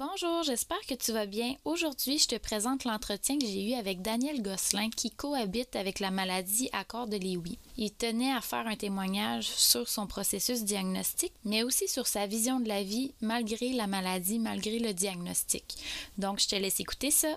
Bonjour, j'espère que tu vas bien. Aujourd'hui, je te présente l'entretien que j'ai eu avec Daniel Gosselin qui cohabite avec la maladie à corps de Lewy. Il tenait à faire un témoignage sur son processus diagnostique, mais aussi sur sa vision de la vie malgré la maladie, malgré le diagnostic. Donc, je te laisse écouter ça.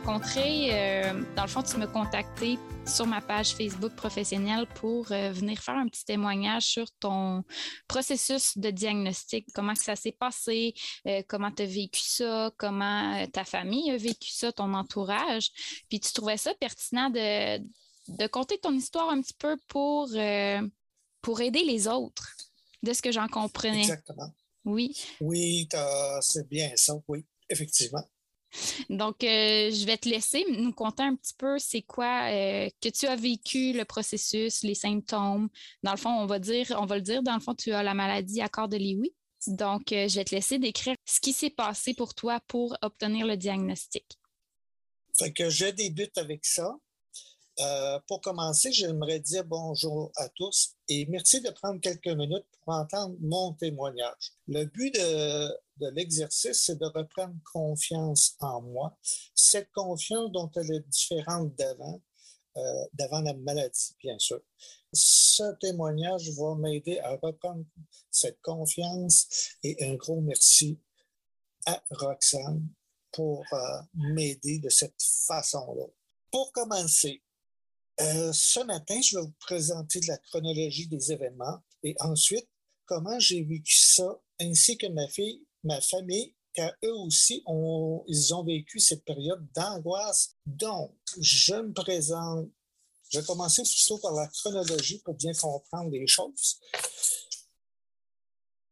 Euh, rencontrés. Euh, dans le fond, tu m'as contacté sur ma page Facebook professionnelle pour euh, venir faire un petit témoignage sur ton processus de diagnostic, comment que ça s'est passé, comment tu as vécu ça, comment ta famille a vécu ça, ton entourage. Puis tu trouvais ça pertinent de, de conter ton histoire un petit peu pour, pour aider les autres, de ce que j'en comprenais. Exactement. Oui. Oui, c'est bien ça, oui, effectivement. Donc, euh, je vais te laisser nous conter un petit peu c'est quoi euh, que tu as vécu, le processus, les symptômes. Dans le fond, on va dire, on va le dire, dans le fond, tu as la maladie à corps de Lewy. Donc, euh, je vais te laisser décrire ce qui s'est passé pour toi pour obtenir le diagnostic. Fait que je débute avec ça. Euh, pour commencer, j'aimerais dire bonjour à tous et merci de prendre quelques minutes pour entendre mon témoignage. Le but de, l'exercice, c'est de reprendre confiance en moi, cette confiance dont elle est différente d'avant, euh, d'avant la maladie, bien sûr. Ce témoignage va m'aider à reprendre cette confiance et un gros merci à Roxane pour euh, m'aider de cette façon-là. Pour commencer, euh, ce matin, je vais vous présenter la chronologie des événements et ensuite comment j'ai vécu ça, ainsi que ma fille, ma famille, car eux aussi, ont, ils ont vécu cette période d'angoisse. Donc, je me présente. Je vais commencer plutôt par la chronologie pour bien comprendre les choses.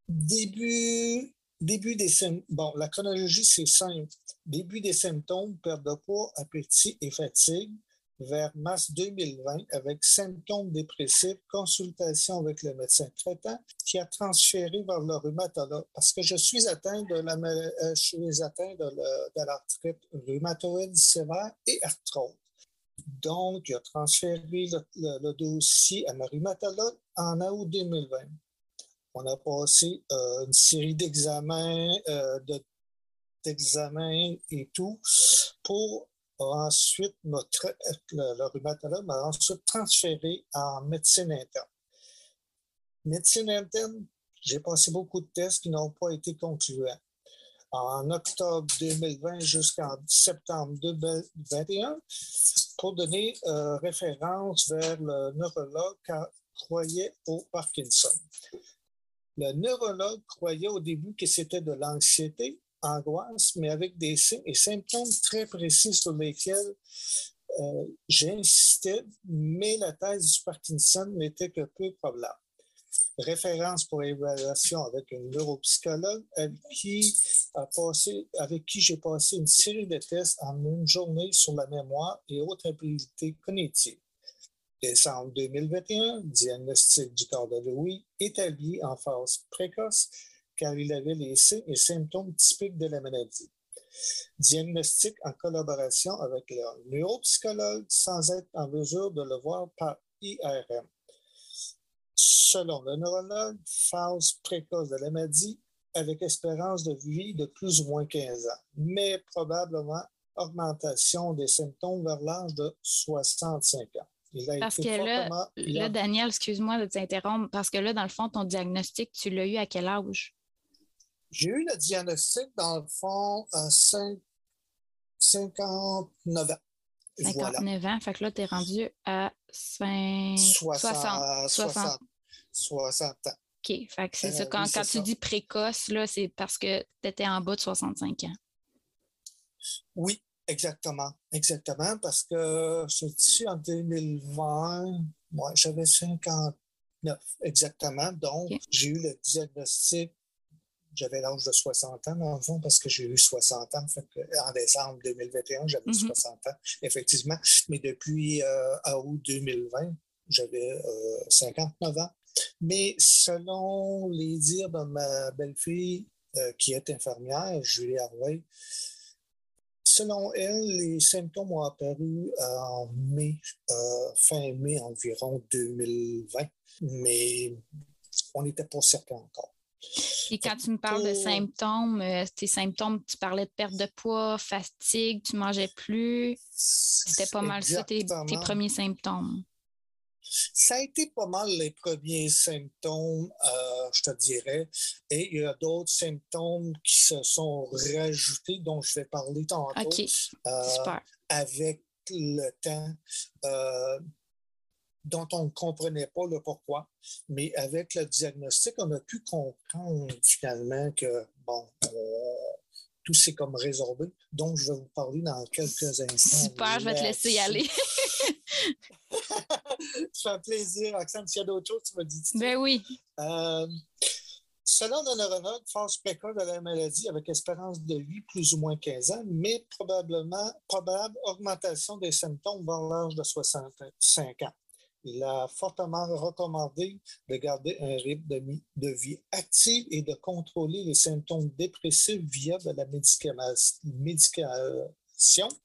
Début, début des Bon, la chronologie, c'est simple. Début des symptômes, perte de poids, appétit et fatigue vers mars 2020 avec symptômes dépressifs, consultation avec le médecin traitant qui a transféré vers le rhumatologue parce que je suis atteint de la euh, je suis atteint de, l'arthrite rhumatoïde sévère et arthrose. Donc, il a transféré le, dossier à ma rhumatologue en août 2020. On a passé euh, une série d'examens, euh, d'examens et tout pour ensuite, notre, le, rhumatologue m'a ensuite transféré en médecine interne. Médecine interne, j'ai passé beaucoup de tests qui n'ont pas été concluants. En octobre 2020 jusqu'en septembre 2021, pour donner euh, référence vers le neurologue qui croyait au Parkinson. Le neurologue croyait au début que c'était de l'anxiété, angoisse, mais avec des symptômes très précis sur lesquels euh, j'insistais, mais la thèse du Parkinson n'était que peu probable. Référence pour évaluation avec un neuropsychologue avec qui, j'ai passé une série de tests en une journée sur la mémoire et autres habiletés cognitives. Décembre 2021, diagnostic du corps de Louis établi en phase précoce car il avait les signes et symptômes typiques de la maladie. Diagnostic en collaboration avec le neuropsychologue sans être en mesure de le voir par IRM. Selon le neurologue, phase précoce de la maladie avec espérance de vie de plus ou moins 15 ans, mais probablement augmentation des symptômes vers l'âge de 65 ans. parce que là, là Daniel, excuse-moi de t'interrompre, parce que là, dans le fond, ton diagnostic, tu l'as eu à quel âge? J'ai eu le diagnostic, dans le fond, à 59 ans. 59 ans, fait que là, tu es rendu à 60. 60. 60 ans. OK. Fait c'est ça. Quand, quand tu dis précoce, là, c'est parce que tu étais en bas de 65 ans. Oui, exactement. Exactement. Parce que je suis en 2020, moi, j'avais 59 exactement. Donc, j'ai eu le diagnostic j'avais l'âge de 60 ans, dans le fond, parce que j'ai eu 60 ans. en décembre 2021, j'avais 60 mm-hmm. ans, effectivement. Mais depuis euh, août 2020, j'avais 59 euh, ans. Mais selon les dires de ma belle-fille, euh, qui est infirmière, Julie Harvey, selon elle, les symptômes ont apparu en mai, fin mai environ 2020, mais on n'était pas certain encore. Et quand tu me parles de symptômes, euh, tes symptômes, tu parlais de perte de poids, fatigue, tu mangeais plus. C'était pas mal ça, tes, premiers symptômes. Ça a été pas mal les premiers symptômes, euh, je te dirais. Et il y a d'autres symptômes qui se sont rajoutés, dont je vais parler tantôt. OK. Euh, Super. Avec le temps dont on ne comprenait pas le pourquoi. Mais avec le diagnostic, on a pu comprendre finalement que, bon, tout s'est comme résorbé. Donc, je vais vous parler dans quelques instants. Super, je vais te laisser y aller. ça fait plaisir. Roxane, s'il y a d'autres choses, tu me dis. Ben oui. Euh, selon le neurologue, phase précoce de la maladie avec espérance de vie plus ou moins 15 ans, mais probablement probable augmentation des symptômes vers l'âge de 65 ans il a fortement recommandé de garder un rythme de, vie actif et de contrôler les symptômes dépressifs via de la médication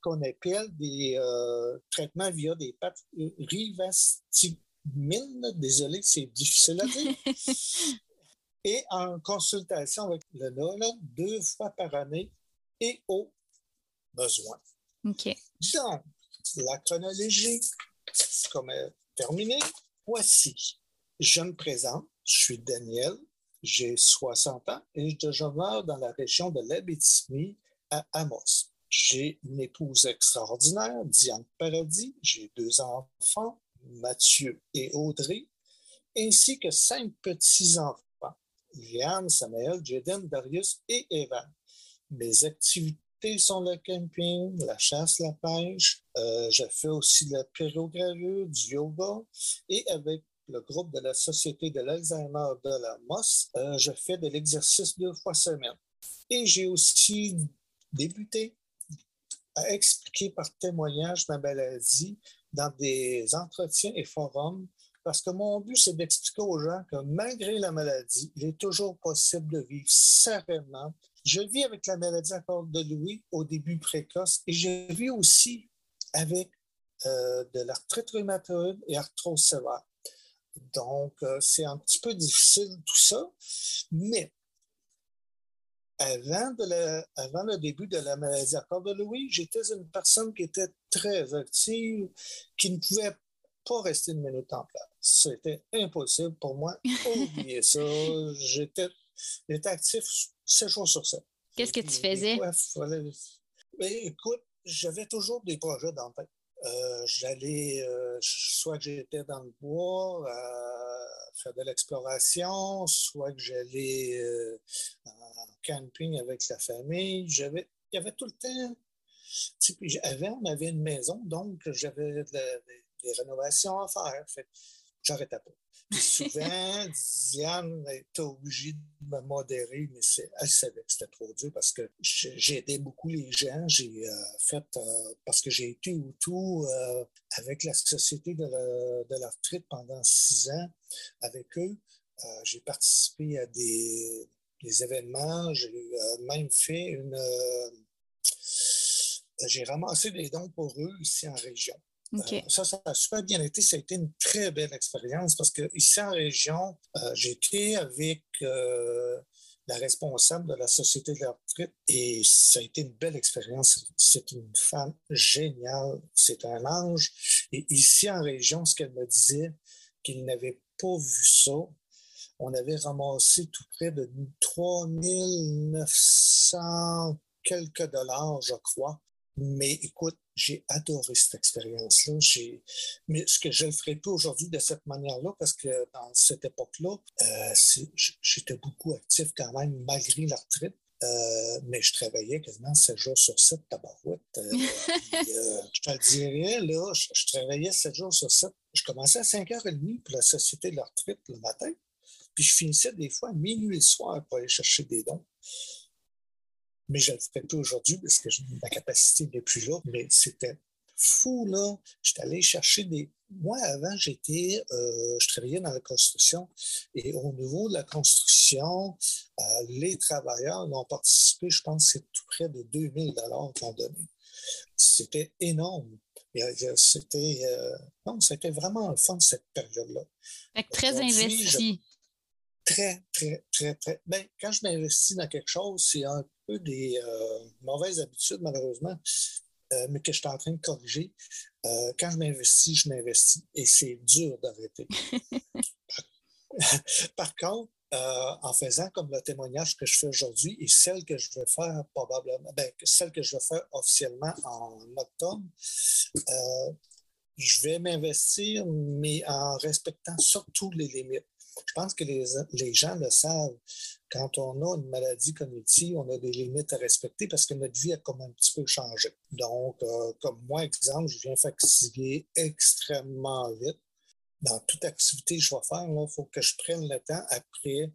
qu'on appelle des euh, traitements via des pâtes rivastimines. Désolé, c'est difficile à dire. et en consultation avec le neurologue deux fois par année et au besoin. OK. Donc, la chronologie, comme terminé. Voici, je me présente, je suis Daniel, j'ai 60 ans et je demeure dans la région de l'Abitibi à Amos. J'ai une épouse extraordinaire, Diane Paradis, j'ai deux enfants, Mathieu et Audrey, ainsi que cinq petits-enfants, Liane, Samuel, Jaden, Darius et Evan. Mes activités sont le camping, la chasse, la pêche. Euh, je fais aussi la pyrogravure, du yoga. Et avec le groupe de la Société de l'Alzheimer de la MOS, euh, je fais de l'exercice deux fois semaine. Et j'ai aussi débuté à expliquer par témoignage ma maladie dans des entretiens et forums parce que mon but, c'est d'expliquer aux gens que malgré la maladie, il est toujours possible de vivre sereinement je vis avec la maladie à corde de Louis au début précoce et je vis aussi avec euh, de l'arthrite rhumatoïde et arthrose sévère. Donc, euh, c'est un petit peu difficile tout ça, mais avant, avant le début de la maladie à corde de Louis, j'étais une personne qui était très active, qui ne pouvait pas rester une minute en place. C'était impossible pour moi. Oubliez ça. J'étais actif 7 jours sur 7. Qu'est-ce que tu faisais? Écoute, j'avais toujours des projets dans le tête. Euh, j'allais, euh, soit que j'étais dans le bois, euh, faire de l'exploration, soit que j'allais en camping avec la famille. J'avais, il y avait tout le temps. Puis avant, on avait une maison, donc j'avais des rénovations à faire. Fait j'arrêtais pas souvent, Diane était obligée de me modérer, mais elle savait que c'était trop dur parce que j'ai aidé beaucoup les gens. J'ai euh, fait, euh, parce que j'ai été au tout euh, avec la Société de l'arthrite pendant six ans avec eux. j'ai participé à des événements. J'ai même fait une. j'ai ramassé des dons pour eux ici en région. Euh, ça, ça a super bien été. Ça a été une très belle expérience parce que ici en région, euh, été avec euh, la responsable de la Société de la et ça a été une belle expérience. C'est une femme géniale. C'est un ange. Et ici en région, ce qu'elle me disait, qu'il n'avait pas vu ça. On avait ramassé tout près de 3900 quelques dollars, je crois, Mais écoute, j'ai adoré cette expérience-là. Mais ce que je ne ferai plus aujourd'hui de cette manière-là, parce que dans cette époque-là, euh, j'étais beaucoup actif quand même, malgré la retraite. Euh, mais je travaillais quasiment 7 jours sur 7, tabarouette. Euh, je te dirais, là, je, travaillais 7 jours sur 7. Je commençais à 5h30 pour la Société de la retraite le matin, puis je finissais des fois à minuit le soir pour aller chercher des dons mais je ne le ferai plus aujourd'hui parce que ma capacité n'est plus là. Mais c'était fou, là. J'étais allé chercher des. Moi, avant, j'étais. Euh, je travaillais dans la construction et au niveau de la construction, euh, les travailleurs ont participé, je pense, c'est tout près de 2000 qu'ils ont donné. C'était énorme. C'était. Euh, non, c'était vraiment le fun, cette période-là. Très investi. Très, très, très, très. Bien, quand je m'investis dans quelque chose, c'est un peu des euh, mauvaises habitudes, malheureusement, euh, mais que je suis en train de corriger. Euh, quand je m'investis, je m'investis. Et c'est dur d'arrêter. Par contre, en faisant comme le témoignage que je fais aujourd'hui et celle que je vais faire probablement, ben, celle que je vais faire officiellement en octobre, je vais m'investir, mais en respectant surtout les limites. Je pense que les, les, gens le savent. Quand on a une maladie cognitive, on a des limites à respecter parce que notre vie a comme un petit peu changé. Donc, euh, comme moi, exemple, je viens fatiguer extrêmement vite. Dans toute activité que je vais faire, il faut que je prenne le temps après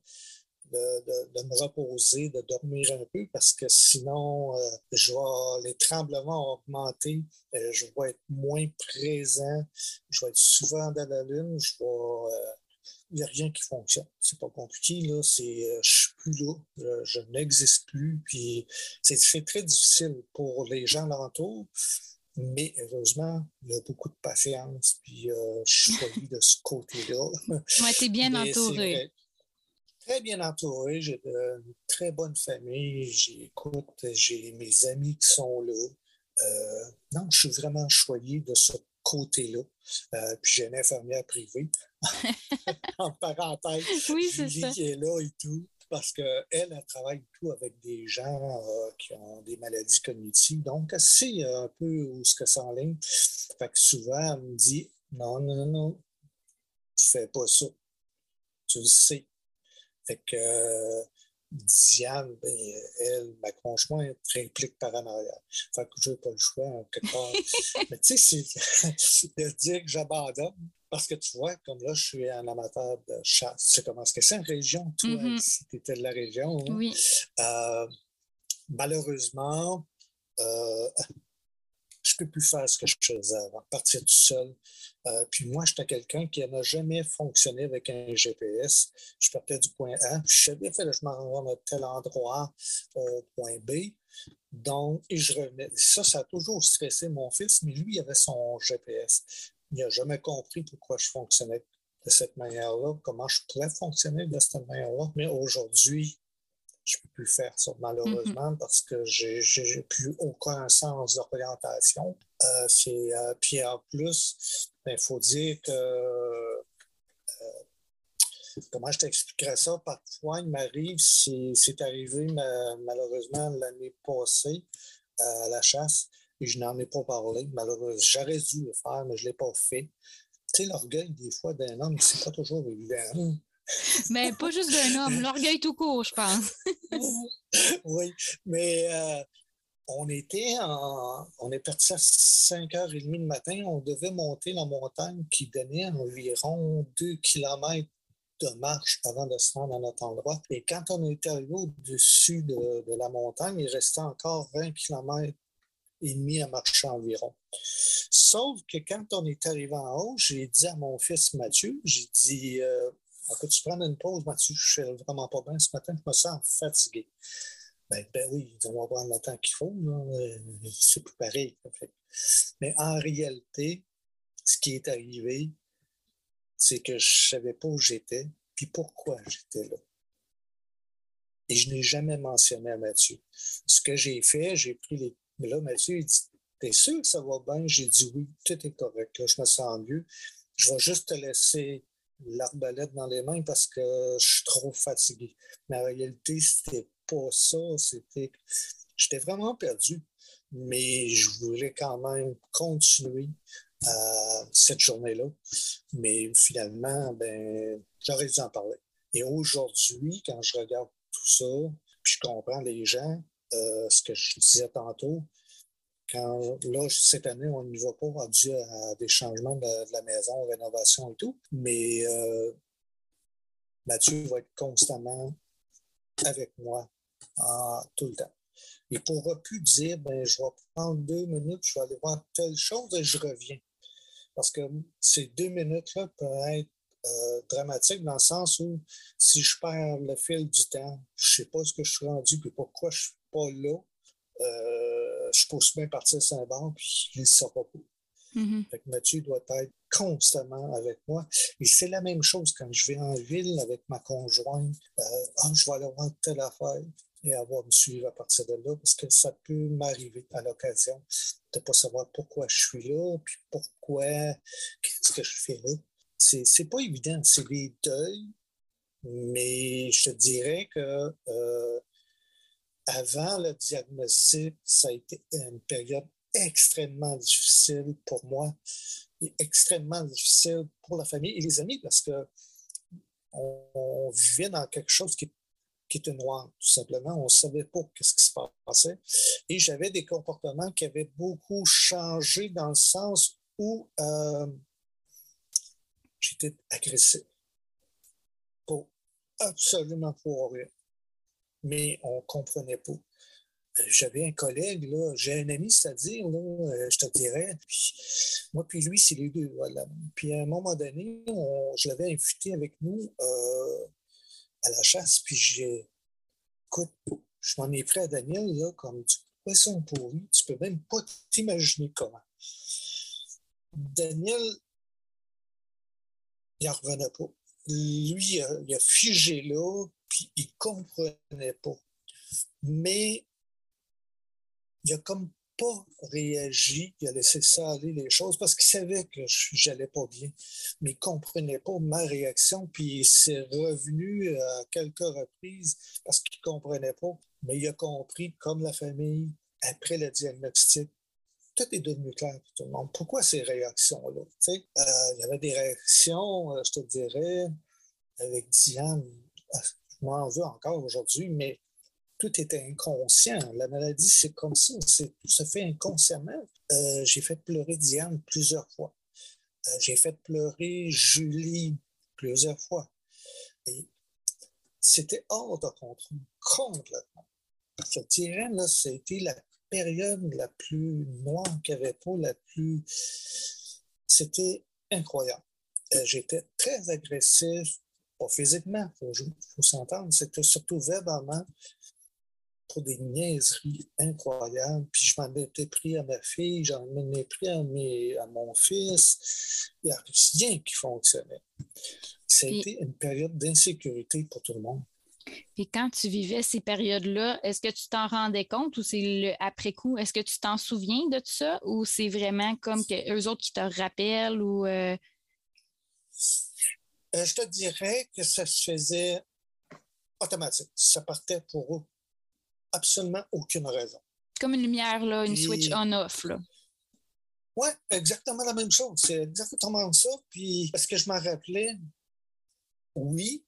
de, me reposer, de dormir un peu, parce que sinon, euh, je vais, les tremblements vont augmenter, euh, je vais être moins présent, je vais être souvent dans la lune, je vais n'y a rien qui fonctionne. C'est pas compliqué, là. C'est, euh, je suis plus là, je, n'existe plus. Puis c'est, très difficile pour les gens alentour. Mais heureusement, il y a beaucoup de patience. Puis euh, je suis choisi de ce côté-là. Moi, tu es bien entouré. Très bien entouré. J'ai une très bonne famille. J'écoute, j'ai mes amis qui sont là. Euh, non, je suis vraiment choyé de ce côté-là. Euh, puis j'ai une infirmière privée, en parenthèse. Oui, ça. qui est là et tout. Parce qu'elle, elle travaille tout avec des gens euh, qui ont des maladies cognitives. Donc, elle sait un peu où ce que ça en ligne. Fait que souvent, elle me dit Non, non, non, tu fais pas ça. Tu le sais. Fait que euh, Diane, ben, elle, ma conjointe, implique par en arrière. Fait que je n'ai pas le choix, en quelque part. Mais tu sais, c'est de dire que j'abandonne. Parce que tu vois, comme là, je suis un amateur de chasse. Tu comment c'est une région, toi, mm-hmm. si tu étais de la région. Hein? Oui. Euh, malheureusement, euh, je ne peux plus faire ce que je faisais avant, partir tout seul. Euh, puis moi, j'étais quelqu'un qui n'a jamais fonctionné avec un GPS. Je partais du point A, puis je savais, que je m'en rends à tel endroit au point B. Donc, et je revenais. Ça, ça a toujours stressé mon fils, mais lui, il avait son GPS. Il n'a jamais compris pourquoi je fonctionnais de cette manière-là, comment je pouvais fonctionner de cette manière-là. Mais aujourd'hui, je ne peux plus faire ça, malheureusement, mm-hmm. parce que je n'ai plus aucun sens d'orientation. Euh, euh, puis en plus, il ben, faut dire que. Euh, comment je t'expliquerais ça? Parfois, il m'arrive, c'est arrivé malheureusement l'année passée à la chasse, et je n'en ai pas parlé. Malheureusement, j'aurais dû le faire, mais je ne l'ai pas fait. Tu sais, l'orgueil, des fois, d'un homme, c'est pas toujours évident. Mais pas juste d'un homme, l'orgueil tout court, je pense. oui, mais euh, on était en, on est parti à 5h30 du matin. On devait monter la montagne qui donnait environ 2 km de marche avant de se rendre à notre endroit. Et quand on est arrivé au-dessus de, de, la montagne, il restait encore 20 km et demi à marcher environ. Sauf que quand on est arrivé en haut, j'ai dit à mon fils Mathieu, j'ai dit, euh, peut-tu prendre une pause, Mathieu? Je suis vraiment pas bien ce matin, je me sens fatigué. Ben, ben oui, on va prendre le temps qu'il faut. C'est plus pareil. Mais en réalité, ce qui est arrivé, c'est que je ne savais pas où j'étais, puis pourquoi j'étais là. Et je n'ai jamais mentionné à Mathieu. Ce que j'ai fait, j'ai pris les. Mais là, Mathieu, il dit T'es sûr que ça va bien? J'ai dit oui, tout est correct. Je me sens mieux. Je vais juste te laisser l'arbalète dans les mains parce que je suis trop fatigué. Mais en réalité, c'était pas ça. C'était. J'étais vraiment perdu. mais je voulais quand même continuer euh, cette journée-là. Mais finalement, ben, j'aurais dû en parler. Et aujourd'hui, quand je regarde tout ça, puis je comprends les gens, euh, ce que je disais tantôt, quand là, cette année, on n'y va pas dû à des changements de, la maison, rénovation et tout, mais euh, Mathieu va être constamment avec moi tout le temps. Il ne pourra plus dire ben, je vais prendre deux minutes, je vais aller voir telle chose et je reviens. Parce que ces deux minutes-là peuvent être euh, dramatiques dans le sens où si je perds le fil du temps, je ne sais pas ce que je suis rendu et pourquoi je ne suis pas là, euh, je peux bien partir sans banc puis il ne sera pas. Mm Mathieu doit être constamment avec moi. Et c'est la même chose quand je vais en ville avec ma conjointe. Euh, ah, je vais aller voir telle affaire et avoir me suivre à partir de là parce que ça peut m'arriver à l'occasion de ne pas savoir pourquoi je suis là, puis pourquoi, qu'est-ce que je fais là. C'est, pas évident, c'est des deuils, mais je te dirais que euh, avant le diagnostic, ça a été une période extrêmement difficile pour moi et extrêmement difficile pour la famille et les amis parce que on, vivait dans quelque chose qui, était noir, tout simplement. On ne savait pas ce qui se passait. Et j'avais des comportements qui avaient beaucoup changé dans le sens où euh, j'étais agressif pour absolument pour rien. Mais on ne comprenait pas j'avais un collègue, là, j'ai un ami, c'est-à-dire, euh, je te dirais, moi puis lui, c'est les deux. Puis à un moment donné, je l'avais invité avec nous euh, à la chasse, puis j'ai, écoute, je m'en ai pris à Daniel, là, comme du poisson pourri, tu peux même pas t'imaginer comment. Daniel, il n'en revenait pas. Lui, il a figé là, puis il comprenait pas. Mais il a comme pas réagi, il a laissé ça aller les choses parce qu'il savait que j'allais pas bien, mais il comprenait pas ma réaction, puis il s'est revenu à quelques reprises parce qu'il comprenait pas, mais il a compris, comme la famille, après le diagnostic, tout est devenu clair pour tout le monde. Pourquoi ces réactions-là? Euh, il y avait des réactions, euh, je te dirais, avec Diane, euh, je m'en veux encore aujourd'hui, mais tout était inconscient. La maladie, c'est comme ça, tout se fait inconsciemment. Euh, j'ai fait pleurer Diane plusieurs fois. Euh, j'ai fait pleurer Julie plusieurs fois. Et c'était hors de contrôle, complètement. Je dirais, là, c'était la période la plus noire qu'il n'y avait pas, la plus... C'était incroyable. Euh, j'étais très agressif, pas physiquement, il faut, faut s'entendre, c'était surtout verbalement pour des niaiseries incroyables. Puis je m'en étais pris à ma fille, j'en ai pris à, mes, à mon fils. Il n'y a rien qui fonctionnait. Ça a été une période d'insécurité pour tout le monde. Puis quand tu vivais ces périodes-là, est-ce que tu t'en rendais compte ou c'est le après-coup? Est-ce que tu t'en souviens de tout ça ou c'est vraiment comme que eux autres qui te rappellent ou. Euh? Euh, je te dirais que ça se faisait automatique. Ça partait pour eux absolument aucune raison. Comme une lumière, là, une switch on-off. Oui, exactement la même chose. C'est exactement ça. Puis, parce que je m'en rappelais, oui,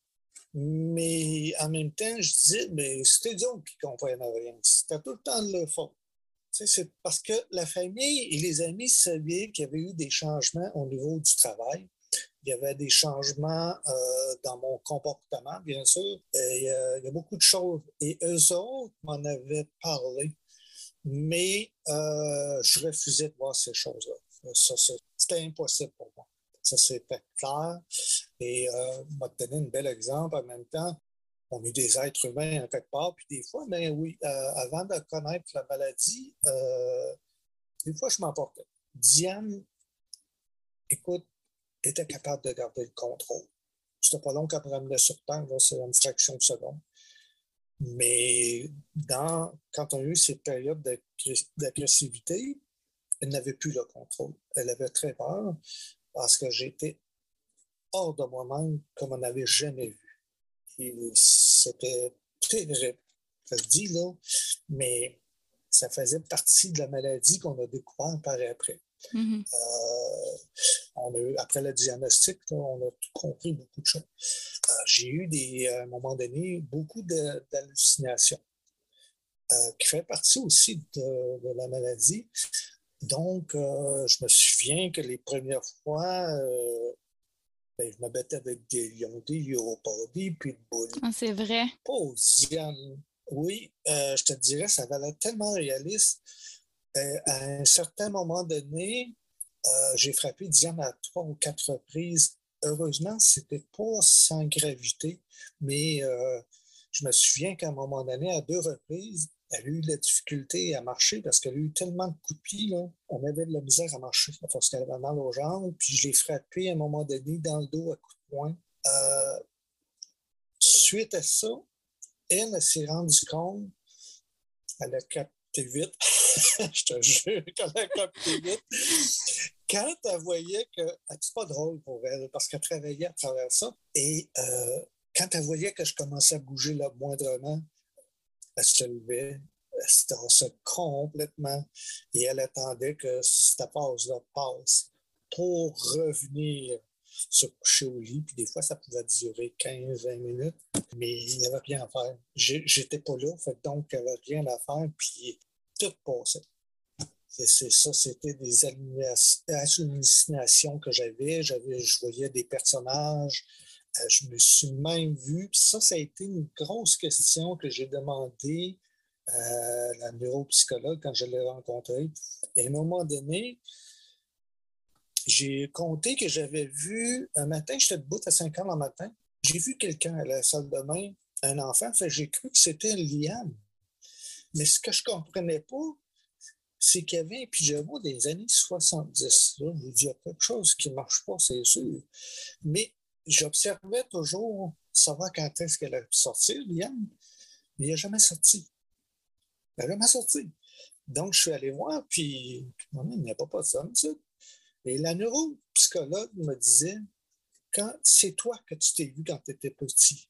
mais en même temps, je disais, mais c'était Dieu qui comprenait rien. C'était tout le temps le fond. C'est parce que la famille et les amis savaient qu'il y avait eu des changements au niveau du travail il y avait des changements euh, dans mon comportement, bien sûr. il, y a, beaucoup de choses. Et eux autres m'en avaient parlé, mais euh, je refusais de voir ces choses-là. C'était impossible pour moi. Ça, c'était clair. Et euh, m'a donné un bel exemple en même temps. On est des êtres humains en quelque part, puis des fois, mais oui, euh, avant de connaître la maladie, des fois, je m'emportais. Diane, écoute, était capable de garder le contrôle. C'était pas long qu'elle me ramenait sur terre, c'est une fraction de seconde. Mais quand on a eu cette période d'agressivité, elle n'avait plus le contrôle. Elle avait très peur parce que j'étais hors de moi-même comme on n'avait jamais vu. C'était terrible. Se dit, là, mais ça faisait partie de la maladie qu'on a découvert par après. Mhm. Euh, on a après le diagnostic, on a tout compris beaucoup de choses. Euh, j'ai eu des, à un moment donné beaucoup d'hallucinations, euh, qui fait partie aussi de, la maladie. Donc, je me souviens que les premières fois, ben, je me battais avec des lions, des puis de boules. Ah, c'est vrai. Pas Oui, je te dirais, ça valait tellement réaliste. Euh, à un certain moment donné, euh, j'ai frappé Diane à trois ou quatre reprises. Heureusement, ce n'était pas sans gravité, mais euh, je me souviens qu'à un moment donné, à deux reprises, elle a eu de la difficulté à marcher parce qu'elle a eu tellement de coups de pied, là, on avait de la misère à marcher parce qu'elle avait mal aux jambes. Puis je l'ai frappé à un moment donné dans le dos à coups de poing. suite à ça, elle, s'est rendue compte, elle a capté vite je te jure, quand elle vite, quand elle voyait que. Ah, c'est pas drôle pour elle, parce qu'elle travaillait à travers ça. Et euh, quand elle voyait que je commençais à bouger là, moindrement, elle se levait, elle se tassait complètement et elle attendait que cette pause-là passe pour revenir se coucher au lit. Puis des fois, ça pouvait durer 15-20 minutes, mais il n'y avait rien à faire. J'étais pas là, donc il n'y avait rien à faire. Puis tout passait. C'est ça, c'était des hallucinations que j'avais. Je voyais des personnages. Euh, je me suis même vu. ça, ça a été une grosse question que j'ai demandé à la neuropsychologue quand je l'ai rencontrée. Et à un moment donné, j'ai compté que j'avais vu un matin, j'étais debout à 5 heures le matin, j'ai vu quelqu'un à la salle de bain, un enfant, j'ai cru que c'était Liane. Mais ce que je ne comprenais pas, c'est qu'il y avait un pyjama des années 70. il y a quelque chose qui ne marche pas, c'est sûr. Mais j'observais toujours savoir quand est-ce qu'elle allait sortir, Liane, mais il n'a jamais sorti. Elle n'a jamais sorti. Donc, je suis allé voir, puis il n'y a pas de ça. Et la neuropsychologue me disait, quand c'est toi que tu t'es vu quand tu étais petit,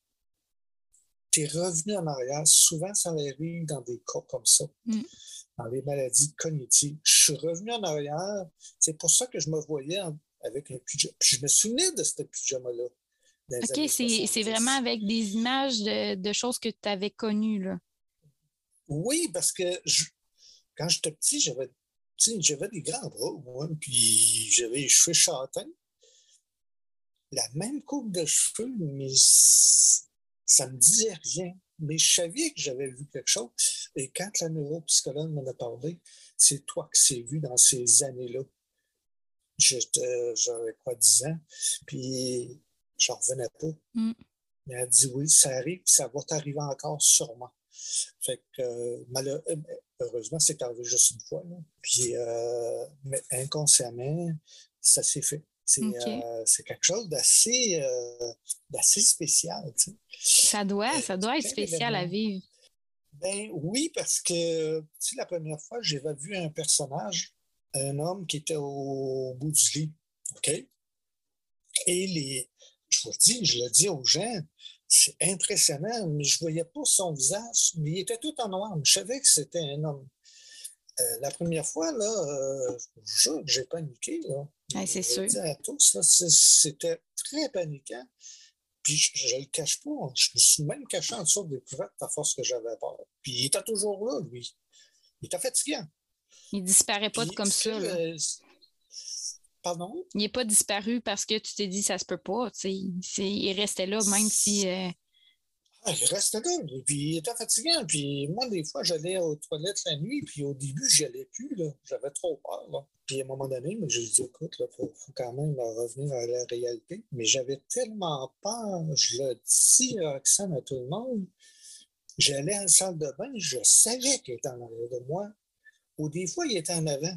tu es revenu en arrière. Souvent, ça arrive dans des cas comme ça, mm. dans les maladies cognitives. Je suis revenu en arrière. C'est pour ça que je me voyais avec un pyjama. Puis je me souvenais de ce pyjama-là. OK, c'est vraiment avec des images de, choses que tu avais connues. Là. Oui, parce que quand j'étais petit, j'avais j'avais des grands bras, moi, puis j'avais les cheveux châtains. La même coupe de cheveux, mais ça ne me disait rien, mais je savais que j'avais vu quelque chose. Et quand la neuropsychologue m'en a parlé, c'est toi qui s'est vu dans ces années-là. J'avais quoi, 10 ans, puis je revenais pas. Mm. Mais elle dit oui, ça arrive, ça va t'arriver encore sûrement. Fait que, euh, heureusement, c'est arrivé juste une fois. Puis, euh, mais inconsciemment, ça s'est fait. Euh, c'est quelque chose d'assez euh, spécial. Ça doit, euh, ça doit être spécial à vivre. Ben oui, parce que la première fois, j'ai vu un personnage, un homme qui était au bout du lit. OK? Et les, je vous le dis, je le dis aux gens, c'est impressionnant, mais je ne voyais pas son visage, mais il était tout en noir. Je savais que c'était un homme. Euh, la première fois, là, euh, je que j'ai paniqué. Là. c'est sûr. à tous, c'était très paniquant. Puis je ne le cache pas. Hein. Je me suis même caché en dessous des couvertes à force que j'avais peur. Puis il était toujours là, lui. Il était fatiguant. Il disparaît pas comme ça. Là. Pardon? Il n'est pas disparu parce que tu t'es dit ça se peut pas. Il, il restait là, même si. Euh, ah, il restait là, puis il était fatigant. Puis moi, des fois, j'allais aux toilettes la nuit, puis au début, je allais plus. J'avais trop peur. Puis à un moment donné, j'ai dit, écoute, il faut, quand même revenir à la réalité. Mais j'avais tellement peur, je le dis, Roxane, à tout le monde. J'allais à la salle de bain, je savais qu'il était en arrière de moi. Ou des fois, il était en avant.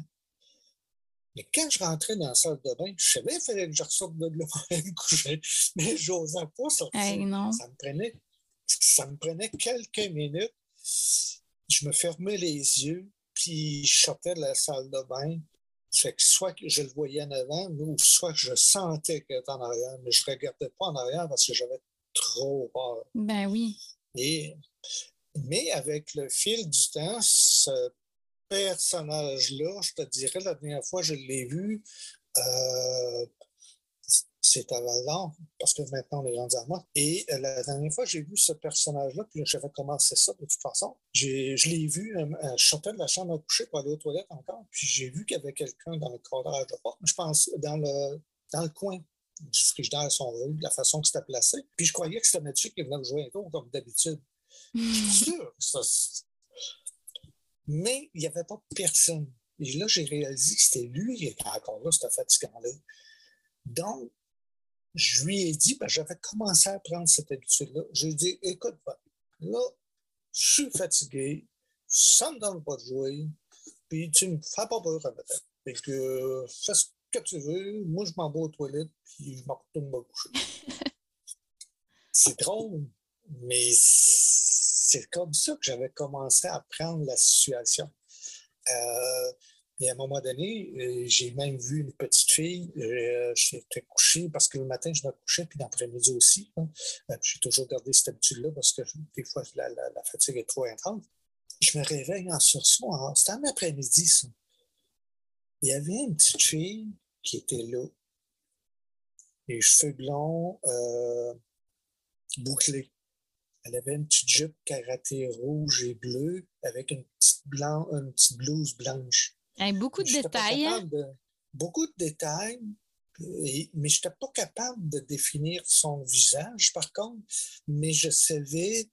Mais quand je rentrais dans la salle de bain, je savais qu'il fallait que je ressorte de là pour me coucher. Mais je n'osais pas sortir. Ça me prenait ça me prenait quelques minutes. Je me fermais les yeux, puis je sortais de la salle de bain. Fait que soit que je le voyais en avant, ou soit que je sentais qu'il était en arrière, mais je ne regardais pas en arrière parce que j'avais trop peur. Ben oui. Et, mais avec le fil du temps, ce personnage-là, je te dirais, la dernière fois que je l'ai vu, euh, c'est à Val parce que maintenant on est rendu à moi. Et euh, la dernière fois que j'ai vu ce personnage-là, puis j'avais commencé ça de toute façon, je l'ai vu, euh, je sortais de la chambre à coucher pour aller aux toilettes encore, puis j'ai vu qu'il y avait quelqu'un dans le cadrage de porte. Je pense dans le, dans le coin du frigidaire, son rue, de la façon que c'était placé. Puis je croyais que c'était Mathieu qui venait me jouer un tour, comme d'habitude. sûr, ça, mais il n'y avait pas personne. Et là, j'ai réalisé que c'était lui qui était encore là, ce fatigant-là. Donc, je lui ai dit, ben, j'avais commencé à prendre cette habitude-là. Je lui ai dit, écoute, là, je suis fatigué, ça ne me donne pas de jouer, puis tu ne me fais pas peur à matin. Fait que fais ce que tu veux, moi je m'en vais aux toilettes, puis je m'en retourne me coucher. c'est drôle, mais c'est comme ça que j'avais commencé à prendre la situation. Euh, et à un moment donné, euh, j'ai même vu une petite fille. Euh, j'étais couché parce que le matin, je me couchais, puis l'après-midi aussi. Hein. j'ai toujours gardé cette habitude-là parce que des fois, la, fatigue est trop intense. Je me réveille en sursaut. C'était un après-midi, ça. Il y avait une petite fille qui était là. Les cheveux blonds, bouclés. Elle avait une petite jupe karaté rouge et bleue avec une petite, blanc, une petite blouse blanche. beaucoup de détails. Hein? beaucoup de détails, mais je n'étais pas capable de définir son visage, par contre, mais je savais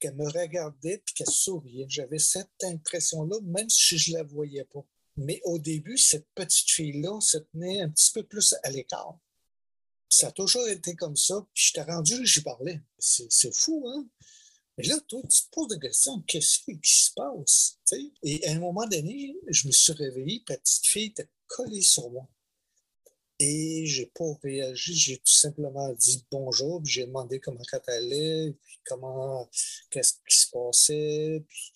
qu'elle me regardait et qu'elle souriait. J'avais cette impression-là, même si je ne la voyais pas. Mais au début, cette petite fille-là se tenait un petit peu plus à l'écart. Ça a toujours été comme ça. Puis je t'ai rendu, j'y parlais. C'est fou, hein? Mais là, toi, tu te poses des questions. Qu'est-ce qui se passe? Et à un moment donné, je me suis réveillé, la petite fille était collée sur moi. Et j'ai pas réagi, j'ai tout simplement dit bonjour, puis j'ai demandé comment elle allait, puis comment, qu'est-ce qui se passait, puis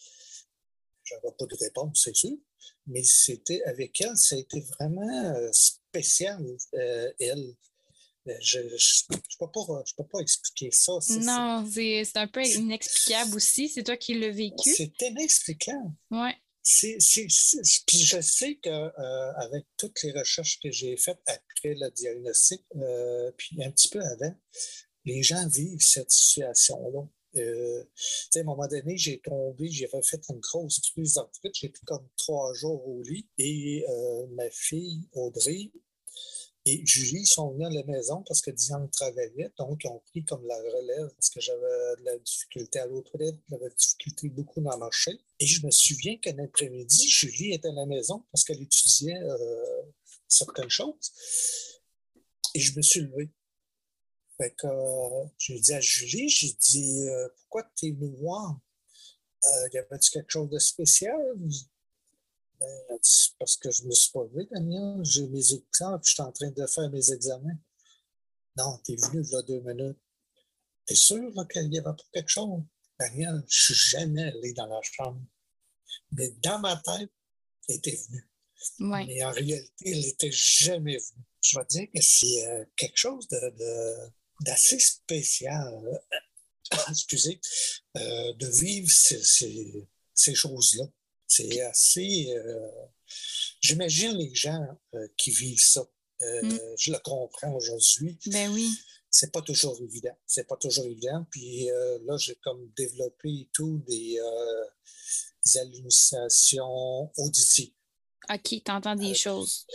j'avais pas de réponse, c'est sûr. Mais c'était avec elle, ça a été vraiment euh, spécial, euh, elle. Euh, je ne peux, peux, pas expliquer ça. Non, c'est un peu inexplicable aussi. C'est toi qui l'as vécu. C'est inexplicable. Oui. Puis je sais qu'avec euh, toutes les recherches que j'ai faites après le diagnostic, euh, puis un petit peu avant, les gens vivent cette situation-là. à un moment donné, j'ai tombé, j'ai fait une grosse crise d'arthrite. J'étais comme trois jours au lit et ma fille, Audrey, et Julie sont venus à la maison parce que Diane travaillait, donc ils ont pris comme la relève parce que j'avais de la difficulté à l'autre j'avais de difficulté beaucoup dans marcher. Et je me souviens qu'un après-midi, Julie était à la maison parce qu'elle étudiait euh, certaines choses. Et je me suis levé. Fait que euh, j'ai dit à Julie, j'ai dit euh, Pourquoi tu es venu voir? y avait-tu quelque chose de spécial? Parce que je ne me suis pas levé, Daniel. J'ai mes examens, puis je suis en train de faire mes examens. Non, tu es venu là deux minutes. T'es sûr qu'il n'y avait pas quelque chose? Daniel, je ne suis jamais allé dans la chambre. Mais dans ma tête, elle était venue. Mais en réalité, elle n'était jamais venue. Je vais dire que c'est euh, quelque chose d'assez spécial, excusez, euh, de vivre ces choses-là. C'est assez. Euh, j'imagine les gens euh, qui vivent ça. Euh, mm. Je le comprends aujourd'hui. Ben oui. C'est pas toujours évident. C'est pas toujours évident. Puis là, j'ai comme développé tout des, hallucinations auditives. OK, tu entends des choses.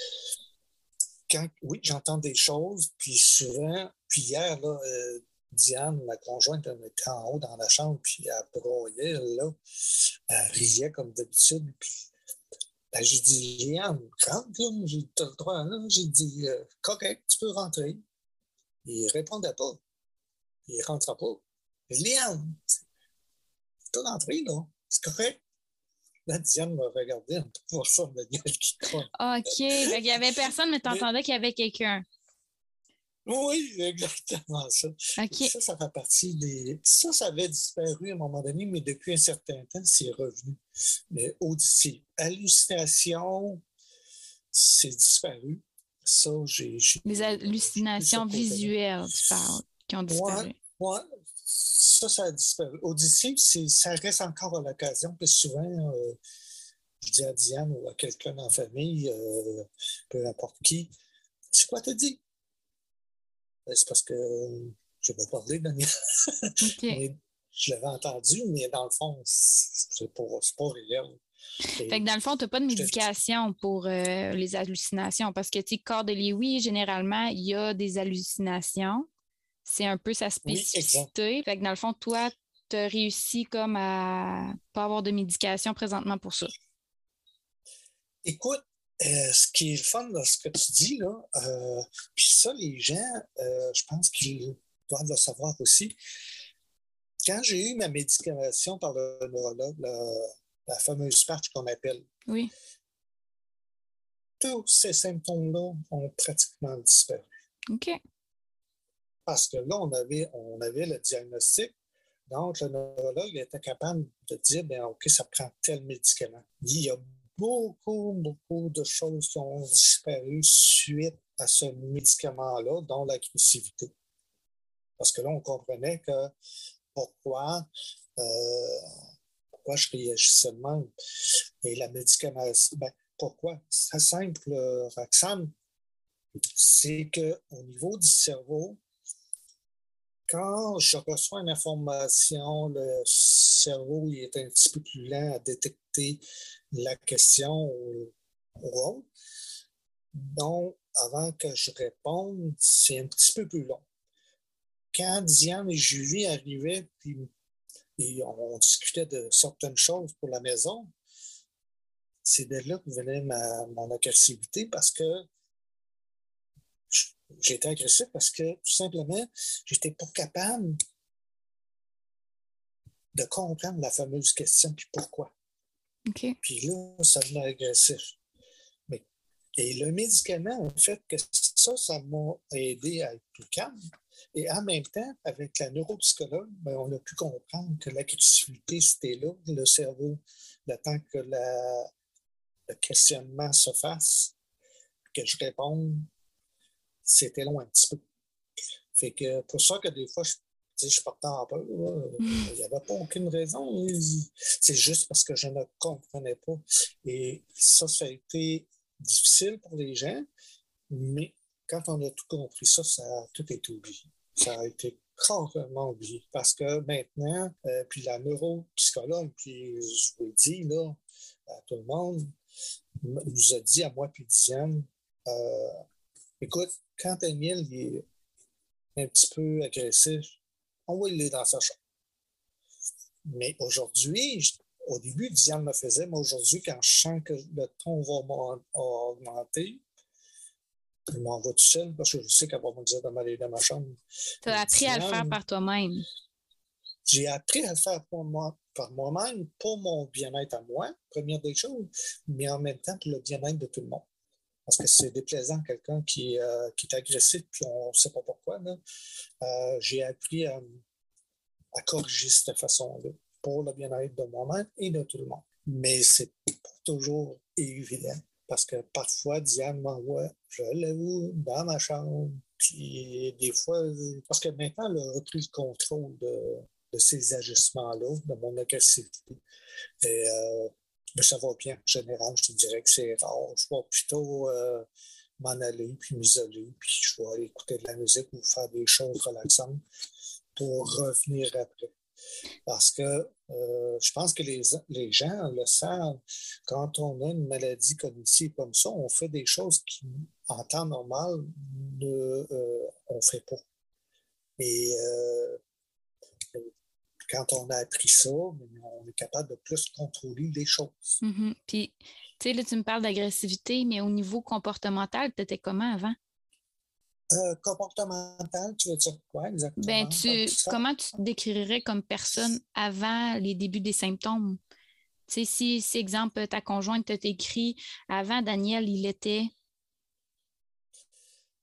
oui, j'entends des choses. Puis souvent, puis hier, là, Diane, ma conjointe, elle était en haut dans la chambre, puis elle broyait, là. Elle riait comme d'habitude, puis ben, j'ai dit, Diane, rentre, là, j'ai le droit, là. J'ai dit, euh, correct, tu peux rentrer. Il répondait pas. Il ne rentra pas. Liane, tu peux rentrer, là. C'est correct. Là, Diane m'a regardé, en pour ça, Daniel qui croit. OK. Il n'y avait personne, mais tu entendais qu'il y avait quelqu'un. Oui, exactement ça. Ça, ça fait partie des. Ça, ça avait disparu à un moment donné, mais depuis un certain temps, c'est revenu. Mais auditif. Hallucination, c'est disparu. Ça, j'ai. Les hallucinations visuelles, tu parles, qui ont disparu. Oui, ça, ça a disparu. Auditif, ça reste encore à l'occasion, puis souvent, euh, je dis à Diane ou à quelqu'un la famille, euh, peu importe qui, c'est quoi t'as dit? Ben, c'est parce que je vais pas parler, Daniel. je l'avais entendu, mais dans le fond, c'est pas, pas réel. fait que dans le fond, tu n'as pas de médication pour euh, les hallucinations parce que, tu sais, corps de Lewy, généralement, il y a des hallucinations. C'est un peu sa spécificité. fait que dans le fond, toi, tu as réussi comme à pas avoir de médication présentement pour ça. Écoute, euh, ce qui est le fun dans ce que tu dis, là, euh, puis ça, les gens, euh, je pense qu'ils doivent le savoir aussi. Quand j'ai eu ma médication par le neurologue, la, fameuse patch qu'on appelle, oui. tous ces symptômes-là ont pratiquement disparu. OK. Parce que là, on avait, on avait le diagnostic. Donc, le neurologue était capable de dire, bien, OK, ça prend tel médicament. Il y a beaucoup, beaucoup de choses qui ont disparu suite à ce médicament-là, dont l'agressivité. Parce que là, on comprenait que pourquoi, euh, pourquoi je réagissais seulement Et la médication, ben, pourquoi? C'est simple, Roxane, c'est qu'au niveau du cerveau, quand je reçois une information, le cerveau est un petit peu plus lent à détecter la question ou, autre. Donc, avant que je réponde, c'est un petit peu plus long. Quand Diane et Julie arrivaient, puis et on discutait de certaines choses pour la maison, c'est de là que venait ma, mon agressivité parce que j'étais agressif parce que tout simplement, j'étais pas capable de comprendre la fameuse question, puis pourquoi. Puis là, ça devenait agressif. Mais, et le médicament, en fait, que ça, ça m'a aidé à être plus calme. Et en même temps, avec la neuropsychologue, ben, on a pu comprendre que l'agressivité, c'était là, le cerveau, le temps que le questionnement se fasse, que je réponde, c'était long un petit peu. Fait que pour ça que des fois, je, je partais en peur. Il n'y avait pas aucune raison. C'est juste parce que je ne comprenais pas. Et ça, ça a été difficile pour les gens, mais quand on a tout compris ça, ça a tout été oublié. Ça a été complètement oublié. Parce que maintenant, euh, puis la neuropsychologue, puis je vous le dis là, à tout le monde, nous a dit à moi puis Diane, euh, écoute, quand Daniel est un petit peu agressif, on va aller dans sa chambre. Mais aujourd'hui, au début, Diane me faisait, mais aujourd'hui, quand je sens que le ton va augmenter, je m'en vais tout seul parce que je sais qu'elle va me dire de m'aller dans ma chambre. Tu as appris à le faire par toi-même. J'ai appris à le faire pour moi, par moi-même, pour mon bien-être à moi, première des choses, mais en même temps pour le bien-être de tout le monde parce que c'est déplaisant quelqu'un qui, euh, qui, est agressif, puis on ne sait pas pourquoi. Euh, j'ai appris à, corriger cette façon-là pour le bien-être de moi-même et de tout le monde. Mais c'est pas toujours évident parce que parfois, Diane m'envoie, je l'avoue, dans ma chambre, puis des fois, parce que maintenant, elle a repris le contrôle de, de ces ajustements-là, de mon agressivité. Et, euh, ça va bien en général. Je te dirais que c'est rare. Je vais plutôt euh, m'en aller, puis m'isoler, puis je vais écouter de la musique ou faire des choses relaxantes pour revenir après. Parce que euh, je pense que les, les, gens le savent. Quand on a une maladie cognitive comme ça, on fait des choses qui, en temps normal, euh, on ne fait pas. Et quand on a appris ça, on est capable de plus contrôler les choses. Mm-hmm. Puis, tu sais, là, tu me parles d'agressivité, mais au niveau comportemental, tu étais comment avant? Euh, comportemental, tu veux dire quoi exactement? Ben, tu, comment tu te décrirais comme personne avant les débuts des symptômes? Tu sais, si, si, exemple, ta conjointe t'a écrit avant, Daniel, il était?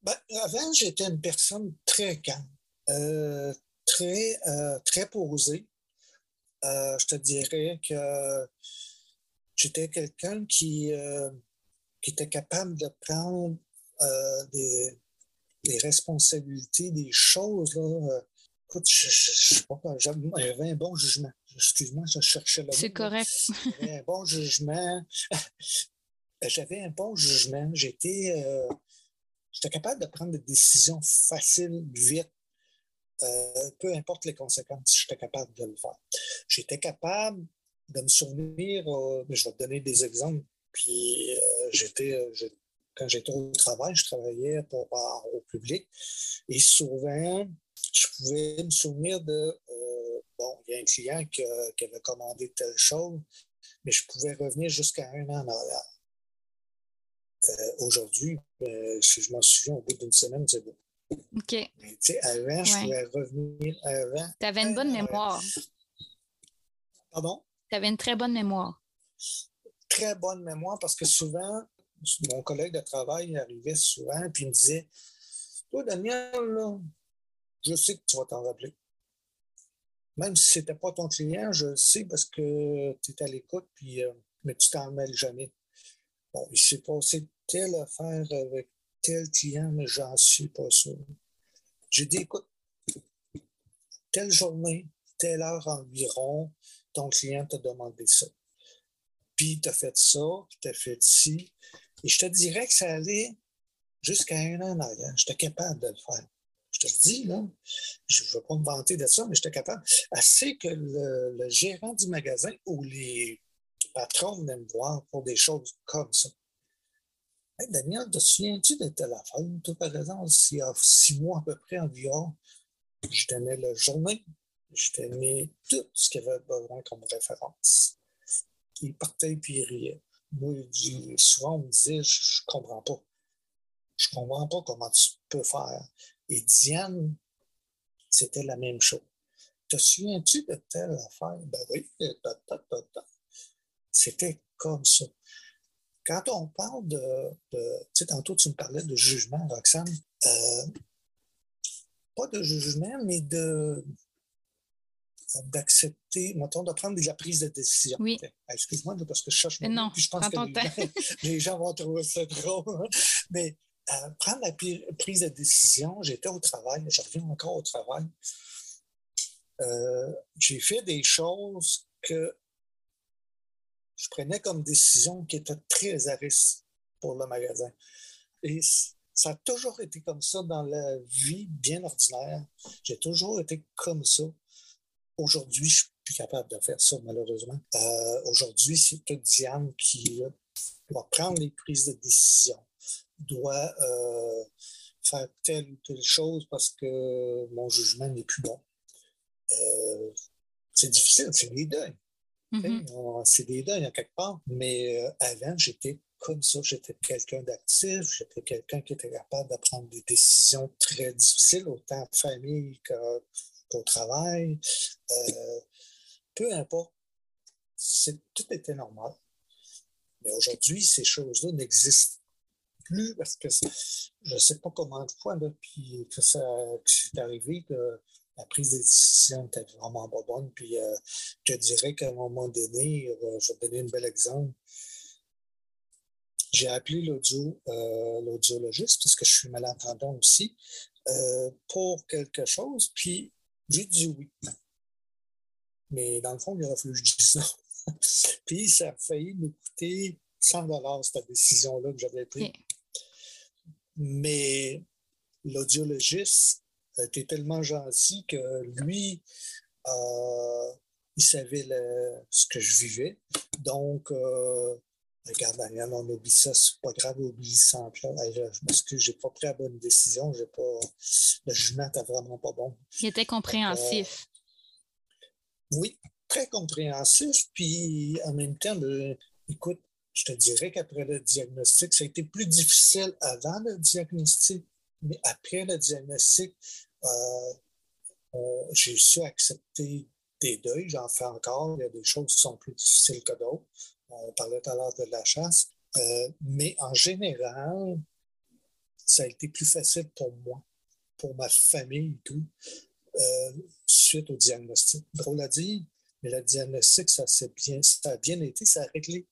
Ben, avant, j'étais une personne très calme, euh, très, euh, très posé. Euh, je te dirais que j'étais quelqu'un qui, euh, qui était capable de prendre des, responsabilités, des choses. écoute, je, je, sais pas, j'avais un bon jugement. Excuse-moi, je cherchais le C'est correct. J'avais un bon jugement. j'avais un bon jugement. J'étais, euh, j'étais capable de prendre des décisions faciles, vite. Euh, peu importe les conséquences, j'étais capable de le faire. J'étais capable de me souvenir, euh, je vais te donner des exemples, puis j'étais, quand j'étais au travail, je travaillais pour, au public, et souvent, je pouvais me souvenir de, bon, il y a un client qui, avait commandé telle chose, mais je pouvais revenir jusqu'à un an en arrière. Euh, aujourd'hui, euh, si je m'en souviens, au bout d'une semaine, c'est beau. OK. Mais, avant, je pouvais revenir avant. Tu avais une bonne mémoire. Pardon? Tu avais une très bonne mémoire. Très bonne mémoire parce que souvent, mon collègue de travail arrivait souvent et il me disait Toi, Daniel, je sais que tu vas t'en rappeler. Même si ce n'était pas ton client, je le sais parce que tu es à l'écoute, puis, euh, mais tu t'en mêles jamais. Bon, il s'est passé telle affaire avec tel client, mais j'en suis pas sûr. J'ai dit, écoute, telle journée, telle heure environ, ton client t'a demandé ça. Puis tu as fait ça, puis tu fait ci. Et je te dirais que ça allait jusqu'à un an en arrière. J'étais capable de le faire. Je te le dis, là. Je ne veux pas me vanter de ça, mais j'étais capable. Assez que le, le gérant du magasin ou les patrons venaient me voir pour des choses comme ça. Daniel, te souviens-tu de telle affaire? Toi, par exemple, il y a six mois à peu près environ, je donnais la journée, je donnais tout ce qu'il avait besoin comme référence. Il partait puis il riait. Moi, souvent, on me disait, je ne comprends pas. Je ne comprends pas comment tu peux faire. Et Diane, c'était la même chose. Te souviens-tu de telle affaire? Ben oui, c'était comme ça. Quand on parle de, tu sais, tantôt tu me parlais de jugement, Roxane, euh, pas de jugement, mais de d'accepter, mettons, de prendre de la prise de décision. Oui. Excuse-moi, parce que je cherche mon non, puis je pense que les gens, vont trouver ça drôle. Hein. Mais euh, prendre la prise de décision, j'étais au travail, je reviens encore au travail. Euh, j'ai fait des choses que je prenais comme décision qui était très à risque pour le magasin. Et ça a toujours été comme ça dans la vie bien ordinaire. J'ai toujours été comme ça. Aujourd'hui, je suis plus capable de faire ça, malheureusement. Euh, aujourd'hui, c'est toute Diane qui doit prendre les prises de décision, doit euh, faire telle ou telle chose parce que mon jugement n'est plus bon. Euh, c'est difficile, c'est les deuils. Mm-hmm. C'est des deuils, en quelque part. Mais euh, avant, j'étais comme ça. J'étais quelqu'un d'actif. J'étais quelqu'un qui était capable de prendre des décisions très difficiles, autant en famille qu'au travail. Euh, peu importe. Tout était normal. Mais aujourd'hui, ces choses-là n'existent plus parce que je ne sais pas comment de fois depuis que ça que c'est arrivé que la prise de décision était vraiment pas bonne. Puis euh, je dirais qu'à un moment donné, euh, je vais donner un bel exemple. J'ai appelé l'audio, euh, l'audiologiste, parce que je suis malentendant aussi, pour quelque chose, puis j'ai dit oui. Mais dans le fond, il fallu que je dise non. puis ça a failli me coûter 100 cette décision-là que j'avais prise. Mais l'audiologiste, était tellement gentil que lui, euh, il savait ce que je vivais. Donc, euh, regarde, Daniel, on oublie ça, c'est pas grave, oublie ça. Je m'excuse, j'ai pas pris la bonne décision, j'ai pas, le jugement n'était vraiment pas bon. Il était compréhensif. Euh, oui, très compréhensif, puis en même temps, écoute, je te dirais qu'après le diagnostic, ça a été plus difficile avant le diagnostic mais après le diagnostic, euh, j'ai su accepter des deuils. J'en fais encore. Il y a des choses qui sont plus difficiles que d'autres. On parlait tout à l'heure de la chasse. Euh, mais en général, ça a été plus facile pour moi, pour ma famille et tout, euh, suite au diagnostic. Drôle à dire, mais le diagnostic, ça, bien, ça a bien été, ça a réglé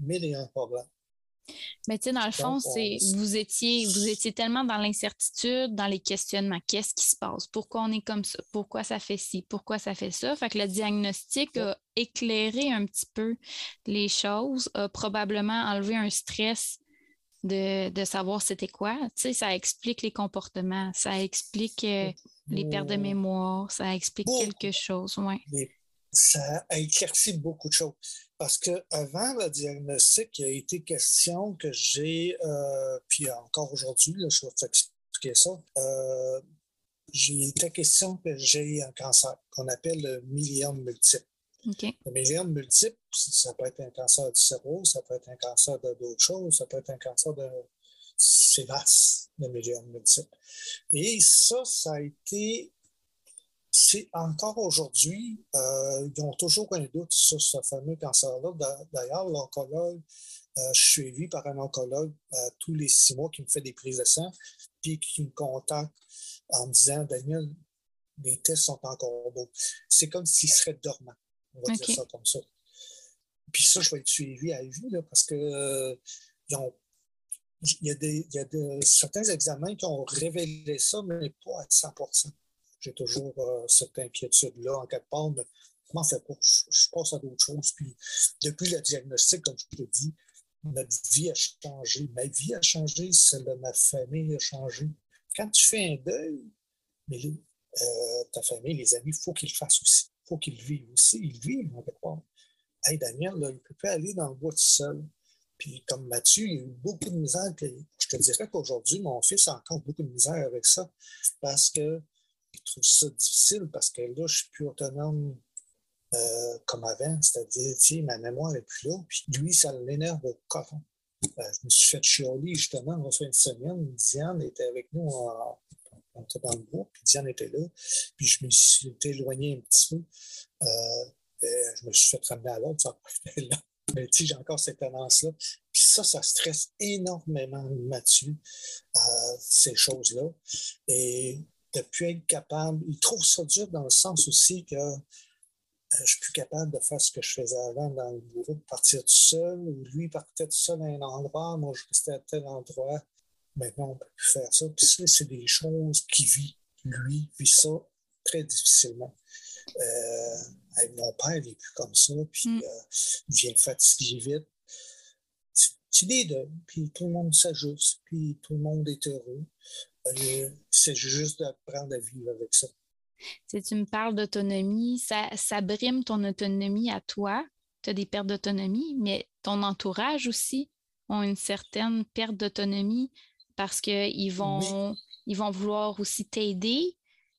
mille et un problèmes. Mais tu sais, dans le fond, c'est vous étiez vous étiez tellement dans l'incertitude, dans les questionnements. Qu'est-ce qui se passe? Pourquoi on est comme ça? Pourquoi ça fait ci? Pourquoi ça fait ça? Fait que le diagnostic a éclairé un petit peu les choses, a probablement enlevé un stress de, de savoir c'était quoi. Tu sais, ça explique les comportements, ça explique euh, les pertes de mémoire, ça explique quelque chose. Ouais ça a éclairci beaucoup de choses. Parce qu'avant le diagnostic, il a été question que j'ai, euh, puis encore aujourd'hui, je vais t'expliquer ça, euh, il était question que j'ai un cancer qu'on appelle le myélium multiple. Le myélium multiple, ça peut être un cancer du cerveau, ça peut être un cancer d'autres choses, ça peut être un cancer de. C'est vaste, le myélium multiple. Et ça, ça a été c'est encore aujourd'hui, euh, ils ont toujours un doute sur ce fameux cancer-là. D'ailleurs, l'oncologue, euh, je suis suivi par un oncologue euh, tous les six mois qui me fait des prises de sang, puis qui me contacte en me disant Daniel, les tests sont encore beaux. C'est comme s'ils seraient dormants. On va dire ça comme ça. Puis ça, je vais être suivi à vie parce que il y a, des, il y a certains examens qui ont révélé ça, mais pas à 100 j'ai toujours euh, cette inquiétude-là en quelque part, mais comment fait pour je, passe à d'autres choses. Puis depuis le diagnostic, comme je te dis, notre vie a changé. Ma vie a changé, celle de ma famille a changé. Quand tu fais un deuil, mais euh, ta famille, les amis, il faut qu'ils le fassent aussi. Il faut qu'ils le vivent aussi. Ils vivent en quelque part. Hey, Daniel, il ne peut pas aller dans le bois tout seul. Puis comme Mathieu, il a eu beaucoup de misère. je te dirais qu'aujourd'hui, mon fils a encore beaucoup de misère avec ça parce que je trouve ça difficile parce que là, je suis plus autonome euh, comme avant. C'est-à-dire, tu ma mémoire n'est plus là. Puis lui, ça l'énerve au coton. Euh, je me suis fait chialer justement en fin de semaine. Diane était avec nous on était dans le groupe, puis Diane était là. Puis je me suis éloigné un petit peu. Euh, je me suis fait ramener à l'autre, ça là. Mais tu j'ai encore cette tendance-là. Puis ça, ça stresse énormément Mathieu, ces choses-là. Et de plus être capable. Il trouve ça dur dans le sens aussi que euh, je suis plus capable de faire ce que je faisais avant dans le bureau, de partir tout seul, ou lui partait tout seul à un endroit, moi je restais à tel endroit. Maintenant, on ne peut plus faire ça. Puis ça, c'est des choses qu'il vit. Lui vit ça très difficilement. Euh, mon père, il n'est plus comme ça, puis mm. euh, il vient fatiguer vite. Puis tout le monde s'ajuste, puis tout le monde est heureux. Euh, c'est juste d'apprendre à vivre avec ça. Si tu me parles d'autonomie, ça, ça brime ton autonomie à toi. Tu as des pertes d'autonomie, mais ton entourage aussi ont une certaine perte d'autonomie parce qu'ils vont, ils vont vouloir aussi t'aider,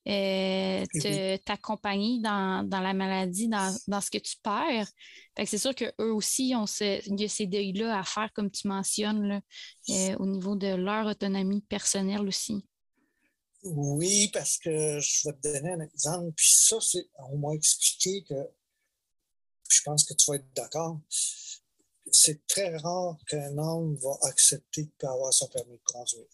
euh, t'accompagner dans, la maladie, dans, ce que tu perds. c'est sûr qu'eux aussi, ont il y a ces deuils-là à faire, comme tu mentionnes, euh, au niveau de leur autonomie personnelle aussi. Oui, parce que je vais te donner un exemple. Puis ça, c'est, on m'a expliqué que, je pense que tu vas être d'accord, c'est très rare qu'un homme va accepter de pas avoir son permis de conduire.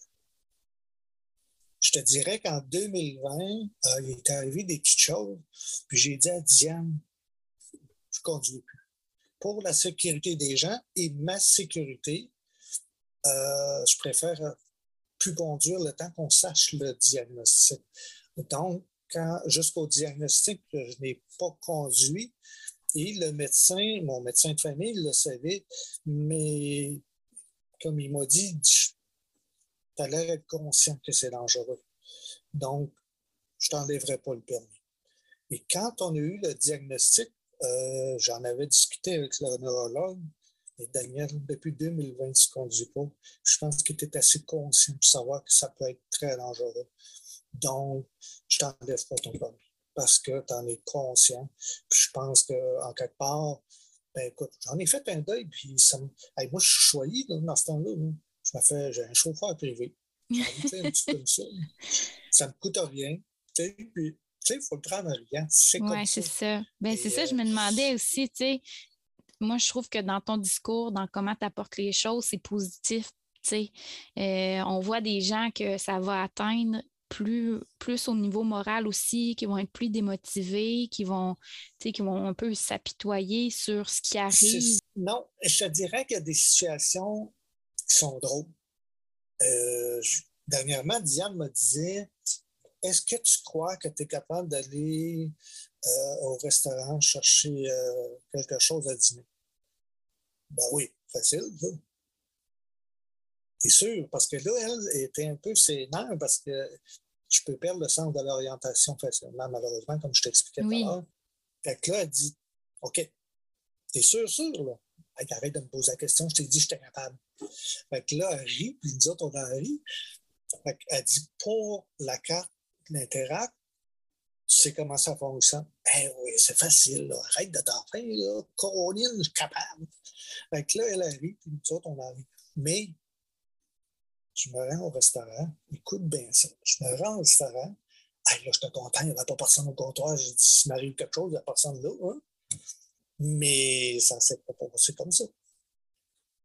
Je te dirais qu'en 2020, euh, il est arrivé des petites choses, puis j'ai dit à Diane, je ne conduis plus. Pour la sécurité des gens et ma sécurité, euh, je préfère plus conduire le temps qu'on sache le diagnostic. Donc, jusqu'au diagnostic, je n'ai pas conduit. Et le médecin, mon médecin de famille le savait, mais comme il m'a dit, tu as l'air conscient que c'est dangereux. Donc, je t'enlèverai pas le permis. Et quand on a eu le diagnostic, euh, j'en avais discuté avec le neurologue, et Daniel, depuis 2020, ne se conduit pas. Je pense qu'il était assez conscient pour savoir que ça peut être très dangereux. Donc, je t'enlève pas ton permis parce que tu en es conscient. Puis je pense qu'en quelque part, ben écoute, j'en ai fait un deuil, puis moi, je suis choyé dans ce temps-là. Je j'ai un chauffeur privé. ça. ne me coûte rien. Puis, tu sais, il faut le prendre à rien. Oui, c'est ça. Ben, c'est ça, je me euh, demandais aussi, tu sais, moi, je trouve que dans ton discours, dans comment tu apportes les choses, c'est positif. Euh, on voit des gens que ça va atteindre plus, plus au niveau moral aussi, qui vont être plus démotivés, qui vont, qui vont un peu s'apitoyer sur ce qui arrive. Non, je te dirais qu'il y a des situations qui sont drôles. Euh, dernièrement, Diane me disait Est-ce que tu crois que tu es capable d'aller euh, au restaurant chercher euh, quelque chose à dîner? Ben oui, facile, ça. T'es sûr? Parce que là, elle était un peu sénère parce que je peux perdre le sens de l'orientation facilement, malheureusement, comme je t'expliquais tout à l'heure. Fait que là, elle dit OK, t'es sûr, sûr, là? Arrête de me poser la question, je t'ai dit que j'étais capable. Fait que là, elle rit, puis nous autres, on a ri. Fait elle dit pour la carte l'Interact, tu sais comment ça fonctionne? Ben oui, c'est facile, arrête de t'en faire, là. Je suis capable. Fait que là, elle a ri, puis nous autres, on a ri. Mais je me rends au restaurant, écoute bien ça, je me rends au restaurant, hey, là, j'étais content, il n'y avait pas personne au comptoir, j'ai dit, s'il m'arrive quelque chose, il n'y a personne là. Hein? Mais ça ne s'est pas passé comme ça.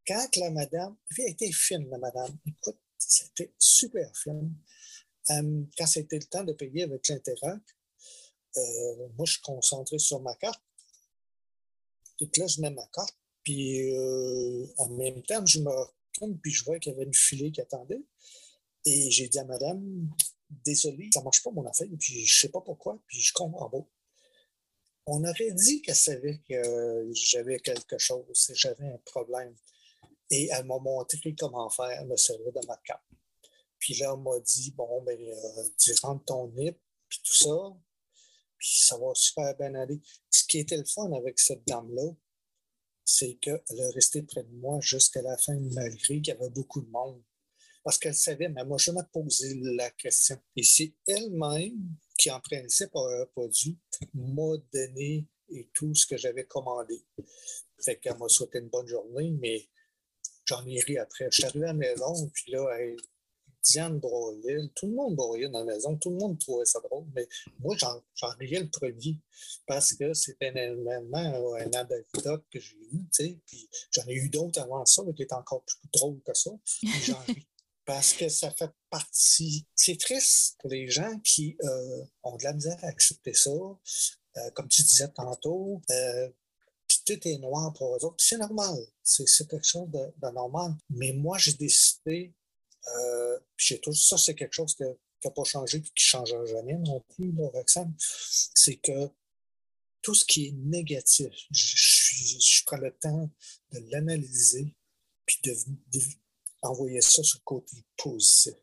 Quand la madame, elle était fine, la madame, écoute, c'était super fine. Euh, quand c'était le temps de payer avec l'Interac, euh, moi, je suis concentré sur ma carte. Et là, je mets ma carte. Puis, euh, en même temps, je me retourne, puis je vois qu'il y avait une filée qui attendait. Et j'ai dit à madame, désolé, ça ne marche pas mon affaire, puis je ne sais pas pourquoi, puis je compte en bas on aurait dit qu'elle savait que j'avais quelque chose, j'avais un problème. Et elle m'a montré comment faire, me servir de ma carte. Puis là, elle m'a dit, bon, ben, euh, tu rentres ton NIP, puis tout ça, puis ça va super bien aller. Ce qui était le fun avec cette dame-là, c'est qu'elle est restée près de moi jusqu'à la fin, malgré qu'il y avait beaucoup de monde. Parce qu'elle savait, mais moi, je jamais posé la question. Et c'est elle-même qui, en principe, n'aurait pas dû, m'a donné et tout ce que j'avais commandé. Fait qu'elle m'a souhaité une bonne journée, mais j'en ai ri après. Je suis arrivé à la maison, puis là, Diane broyait, tout le monde broyait dans la maison, tout le monde trouvait ça drôle, mais moi, j'en riais le premier parce que c'était un un anecdote que j'ai eu, tu sais, puis j'en ai eu d'autres avant ça, qui étaient encore plus drôles que ça, j'en ris parce que ça fait partie. C'est triste pour les gens qui euh, ont de la misère à accepter ça. Euh, comme tu disais tantôt, euh, puis tout est noir pour eux autres. C'est normal. C'est quelque chose de, normal. Mais moi, j'ai décidé, j'ai tout ça, c'est quelque chose qui n'a pas changé et qui ne changera jamais non plus, Roxane. C'est que tout ce qui est négatif, je, prends le temps de l'analyser puis de envoyer ça sur le côté positif.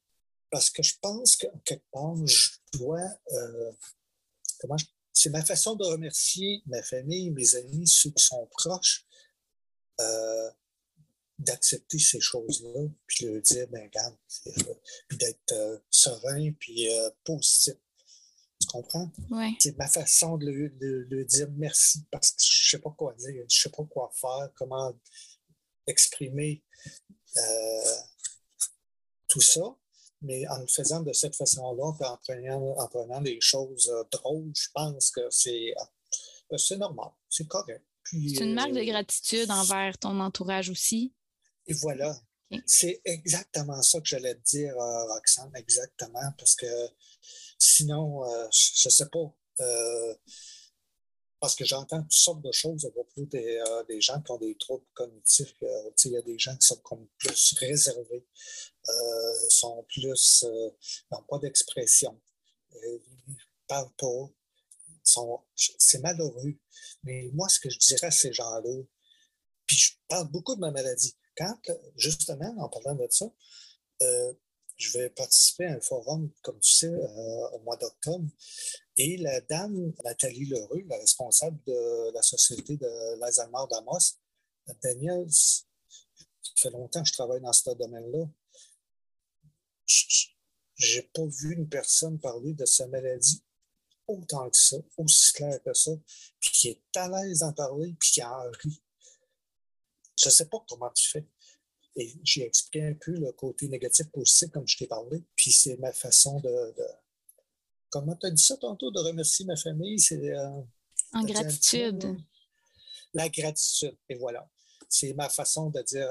Parce que je pense qu'en quelque part, je dois. Euh, comment c'est ma façon de remercier ma famille, mes amis, ceux qui sont proches, euh, d'accepter ces choses-là, puis de dire, ben regarde, puis d'être euh, serein, puis positif. Tu comprends? Oui. C'est ma façon de le, dire merci parce que je ne sais pas quoi dire, je ne sais pas quoi faire, comment exprimer euh, tout ça, mais en le faisant de cette façon-là, en prenant, en prenant des choses euh, drôles, je pense que c'est euh, c'est normal, c'est correct. C'est une marque de gratitude envers ton entourage aussi. Et voilà. C'est exactement ça que j'allais te dire, Roxane, exactement, parce que sinon, je ne sais pas parce que j'entends toutes sortes de choses à propos des, euh, des gens qui ont des troubles cognitifs. Euh, il y a des gens qui sont comme plus réservés, euh, sont plus, n'ont pas d'expression, ils ne parlent pas. C'est malheureux. Mais moi, ce que je dirais à ces gens-là, puis je parle beaucoup de ma maladie. Quand, justement, en parlant de ça, je vais participer à un forum, comme tu sais, au mois d'octobre. Et la dame, Nathalie Leroux, la responsable de la société de l'Alzheimer d'Amos, Daniel, ça fait longtemps que je travaille dans ce domaine-là. Je n'ai pas vu une personne parler de sa maladie autant que ça, aussi clair que ça, puis qui est à l'aise d'en parler, puis qui en rit. Je sais pas comment tu fais. Et j'ai expliqué un peu le côté négatif positif, comme je t'ai parlé, puis c'est ma façon de comment tu as dit ça tantôt, de remercier ma famille, c'est. Euh, en gratitude. la gratitude, et voilà. C'est ma façon de dire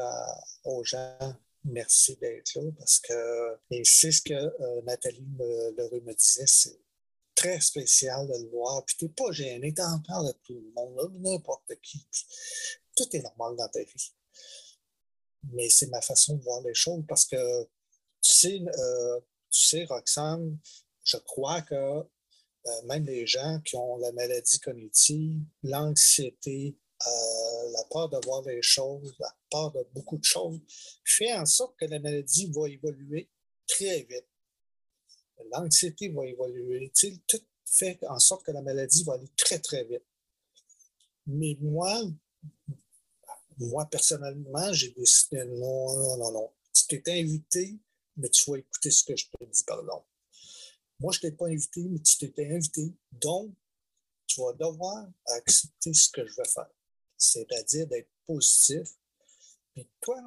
aux gens merci d'être là parce que, et c'est ce que euh, Nathalie Leroux me disait, c'est très spécial de le voir. Puis tu n'es pas gêné, tu en parles à tout le monde, n'importe qui. tout est normal dans ta vie. Mais c'est ma façon de voir les choses parce que, tu sais, euh, tu Roxane, je crois que euh, même les gens qui ont la maladie cognitive, l'anxiété, euh, la peur de voir les choses, la peur de beaucoup de choses, fait en sorte que la maladie va évoluer très vite. L'anxiété va évoluer. tout fait en sorte que la maladie va aller très, très vite. Mais moi, moi, personnellement, j'ai décidé non, non, non, non. Tu t'es invité, mais tu vas écouter ce que je te dis, pardon. Moi, je ne t'ai pas invité, mais tu t'étais invité. Donc, tu vas devoir accepter ce que je veux faire. C'est-à-dire d'être positif. Mais toi,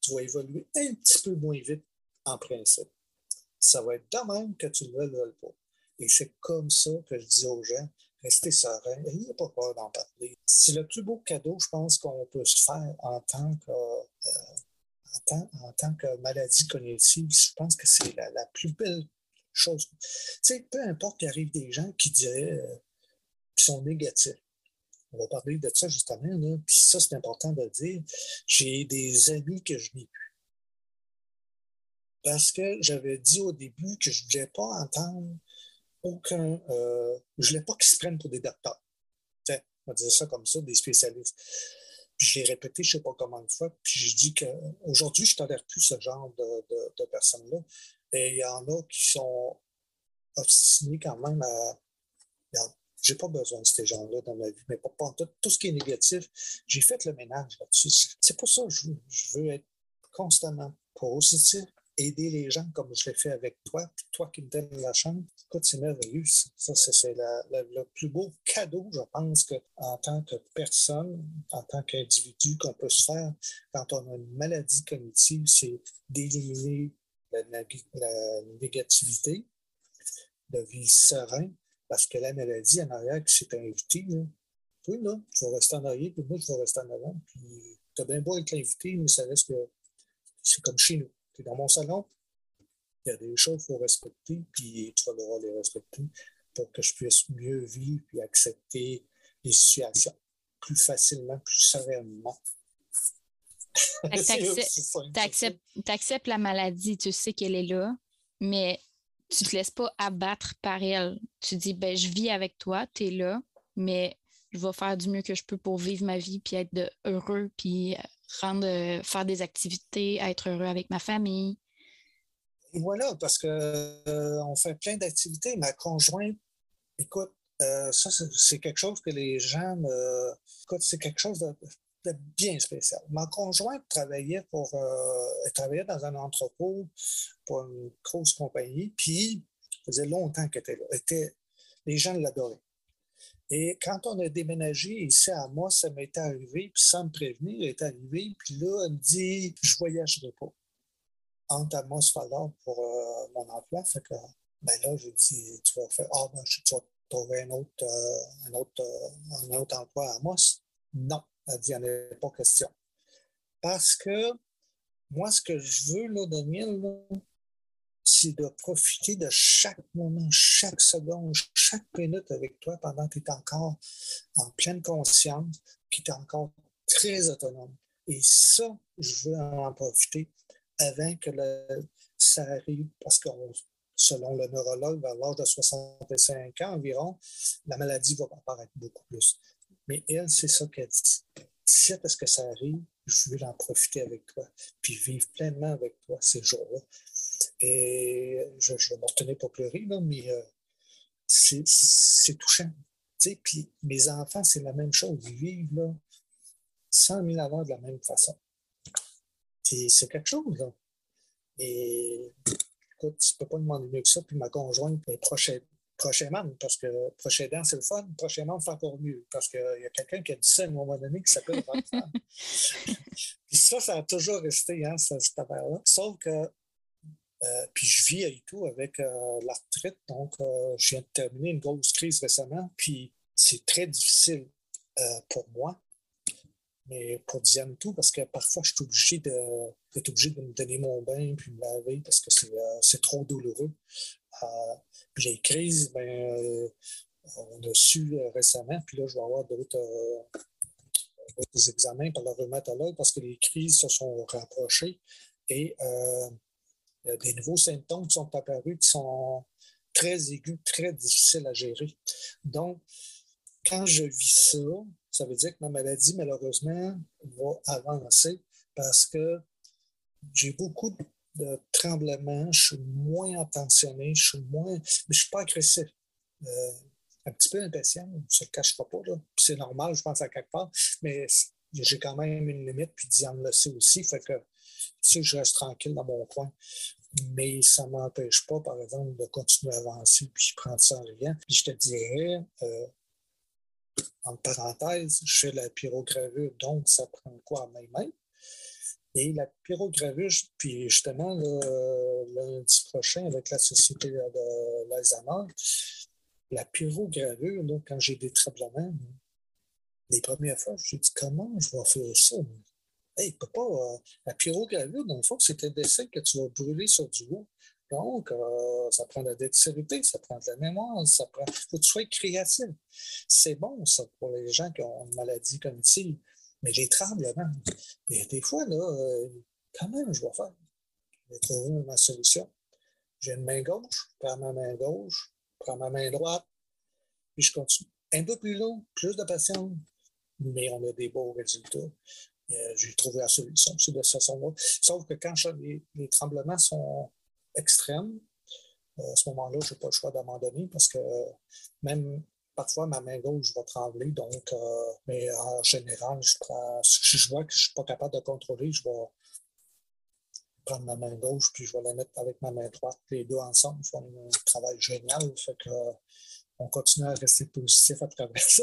tu vas évoluer un petit peu moins vite en principe. Ça va être de même que tu ne le veux pas. Et c'est comme ça que je dis aux gens, restez serein, n'ayez pas peur d'en parler. C'est le plus beau cadeau, je pense, qu'on peut se faire en tant que, euh, en, tant, que maladie cognitive. Je pense que c'est la, plus belle chose. Peu importe qu'il arrive des gens qui diraient, euh, qui sont négatifs. On va parler de ça justement, puis ça, c'est important de dire. J'ai des amis que je n'ai plus. Parce que j'avais dit au début que je ne voulais pas entendre aucun. Euh, je ne voulais pas qu'ils se prennent pour des docteurs. on dire ça comme ça, des spécialistes. Puis je répété, je ne sais pas comment de fois, puis je dis qu'aujourd'hui, je ne tolère plus ce genre de, personnes-là. Et il y en a qui sont obstinés quand même à. Je n'ai pas besoin de ces gens-là dans ma vie, mais pas, pas tout, tout ce qui est négatif. J'ai fait le ménage là-dessus. C'est pour ça que je, je veux être constamment positif, aider les gens comme je l'ai fait avec toi, puis toi qui me donnes la chance. Écoute, c'est merveilleux. Ça, c'est le plus beau cadeau, je pense, que, en tant que personne, en tant qu'individu, qu'on peut se faire quand on a une maladie cognitive, c'est d'éliminer la, négativité, de vivre serein, parce que la maladie en arrière qui s'est invitée, oui, là, tu vas rester en arrière, puis moi, je vais rester en avant. Puis, tu as bien beau être invité, mais ça reste que c'est comme chez nous dans mon salon, il y a des choses qu'il faut respecter, puis tu vas devoir les respecter pour que je puisse mieux vivre et accepter les situations plus facilement, plus sereinement. Tu acceptes la maladie, tu sais qu'elle est là, mais tu ne te laisses pas abattre par elle. Tu dis, ben, je vis avec toi, tu es là, mais je vais faire du mieux que je peux pour vivre ma vie, puis être heureux, puis rendre, euh, faire des activités, être heureux avec ma famille. voilà, parce qu'on euh, fait plein d'activités. Ma conjointe, écoute, euh, ça, c'est quelque chose que les gens, écoute, c'est quelque chose de, bien spécial. Ma conjointe travaillait pour, elle travaillait dans un entrepôt pour une grosse compagnie, puis ça faisait longtemps qu'elle était là. les gens l'adoraient. Et quand on a déménagé ici à moi, ça m'est arrivé, puis sans me prévenir, elle est arrivée, puis là, elle me dit Je voyagerai pas. Entre Amos Fallard pour euh, mon emploi. Fait que, ben là, j'ai dit Tu vas faire, ah, ben, tu vas trouver un autre, euh, un, autre, euh, un autre emploi à Amos. Non, elle dit Il n'y en a pas question. Parce que moi, ce que je veux, là, Daniel, là, c'est de profiter de chaque moment, chaque seconde, chaque minute avec toi pendant que tu es encore en pleine conscience, que tu es encore très autonome. Et ça, je veux en profiter avant que ça arrive, parce que selon le neurologue, vers l'âge de 65 ans environ, la maladie va apparaître beaucoup plus. Mais elle, c'est ça qu'elle dit. C'est parce que ça arrive, je veux en profiter avec toi, puis vivre pleinement avec toi ces jours-là. Et je, vais me retenir pour pleurer, là, mais euh, c'est touchant. Puis mes enfants, c'est la même chose. Ils vivent là, 100 000 avant de la même façon. C'est quelque chose. Là. Et écoute, tu ne peux pas demander mieux que ça. Puis ma conjointe est prochaine, prochainement, parce que prochainement, c'est le fun. Prochainement, fait encore mieux. Parce qu'il y a quelqu'un qui a dit ça à un moment donné qui s'appelle Puis ça, ça a toujours resté, hein, cette affaire-là. Sauf que euh, puis je vis et tout avec euh, la retraite. Donc, euh, je viens de terminer une grosse crise récemment. Puis c'est très difficile pour moi, mais pour Diane tout, parce que parfois je suis obligé de, obligé de me donner mon bain puis me laver parce que c'est trop douloureux. puis les crises, ben, on a su récemment, puis là, je vais avoir d'autres examens par le rhumatologue parce que les crises se sont rapprochées et euh, des nouveaux symptômes qui sont apparus qui sont très aigus, très difficiles à gérer. Donc, quand je vis ça, ça veut dire que ma maladie, malheureusement, va avancer parce que j'ai beaucoup de tremblements, je suis moins attentionné, je suis moins. Mais je ne suis pas agressif. Euh, un petit peu impatient, je ne le cachera pas. C'est normal, je pense, à quelque part, mais j'ai quand même une limite, puis Diane le sait aussi. Fait que, sais, je reste tranquille dans mon coin. Mais ça ne m'empêche pas, par exemple, de continuer à avancer, puis je prends ça en rien. Puis je te dirais, euh, en parenthèse, je fais la pyrogravure, donc ça prend quoi à mes mains? Et la pyrogravure, puis justement, lundi prochain, avec la Société de l'Alzheimer, la pyrogravure, donc, quand j'ai des tremblements, les premières fois, je me dit comment je vais faire ça? Hey, peut pas. Euh, la pyrogravure, dans le fond, c'est un dessin que tu vas brûler sur du bois. Donc, euh, ça prend de la dextérité, ça prend de la mémoire, ça prend. Il faut que tu sois créatif. C'est bon, ça, pour les gens qui ont une maladie cognitive. Mais les tremblements, et des fois, là, euh, quand même, je vais faire. Je vais trouver ma solution. J'ai une main gauche, je prends ma main gauche, je prends ma main droite, puis je continue. Un peu plus long, plus de patience, mais on a des beaux résultats. Euh, j'ai trouvé la solution, c'est de cette façon-là. Sauf que quand les, tremblements sont extrêmes, euh, à ce moment-là, je n'ai pas le choix d'abandonner parce que même parfois ma main gauche va trembler. Donc, euh, mais en général, je, si je vois que je ne suis pas capable de contrôler, je vais prendre ma main gauche puis je vais la mettre avec ma main droite. Les deux ensemble font un travail génial. Fait que, on continue à rester positif à travers ça.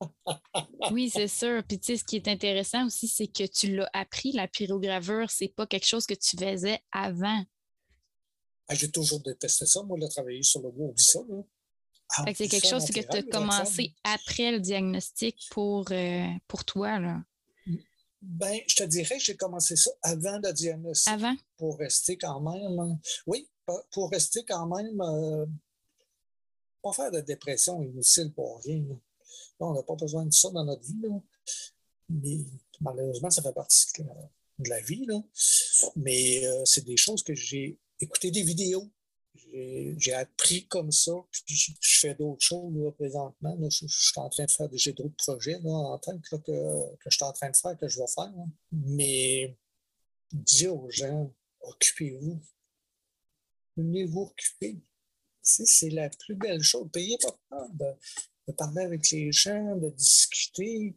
oui, c'est sûr. Puis tu sais, ce qui est intéressant aussi, c'est que tu l'as appris, la pyrogravure. C'est pas quelque chose que tu faisais avant. Ah, j'ai toujours détesté ça. Moi, le travailler sur le bois, oublie ça. Ah, c'est quelque chose que tu as commencé après le diagnostic pour, euh, pour toi. Là. Ben, je te dirais que j'ai commencé ça avant le diagnostic. Avant? Pour rester quand même. Hein. Oui, pour rester quand même. Euh, pas faire de dépression inutile pour rien. on n'a pas besoin de ça dans notre vie. Mais malheureusement, ça fait partie de la, vie. Mais euh, c'est des choses que j'ai écouté des vidéos j'ai appris comme ça, puis je, fais d'autres choses présentement. je, suis en train de faire, j'ai d'autres projets en tant que, je suis en train de faire, que je vais faire. Mais dire aux gens, occupez-vous. Venez-vous occuper. C'est la plus belle chose. Payez pas peur de, parler avec les gens, de discuter.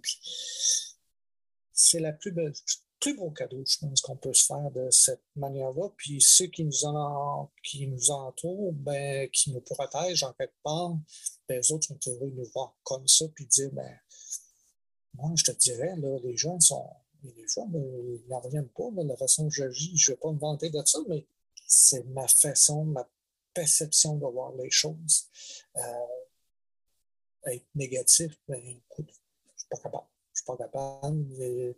C'est la plus belle plus beau cadeau, je pense, qu'on peut se faire de cette manière-là. Puis ceux qui nous, en, qui nous entourent, ben, qui nous protègent en quelque part, ben, les autres sont heureux de nous voir comme ça, puis dire, ben, moi, je te dirais, là, les gens sont. Fois, ben, ils n'en reviennent pas de la façon que j'agis. Je ne vais pas me vanter de ça, mais c'est ma façon, ma perception de voir les choses. Euh, être négatif, ben, écoute, je ne suis pas capable. Je suis pas capable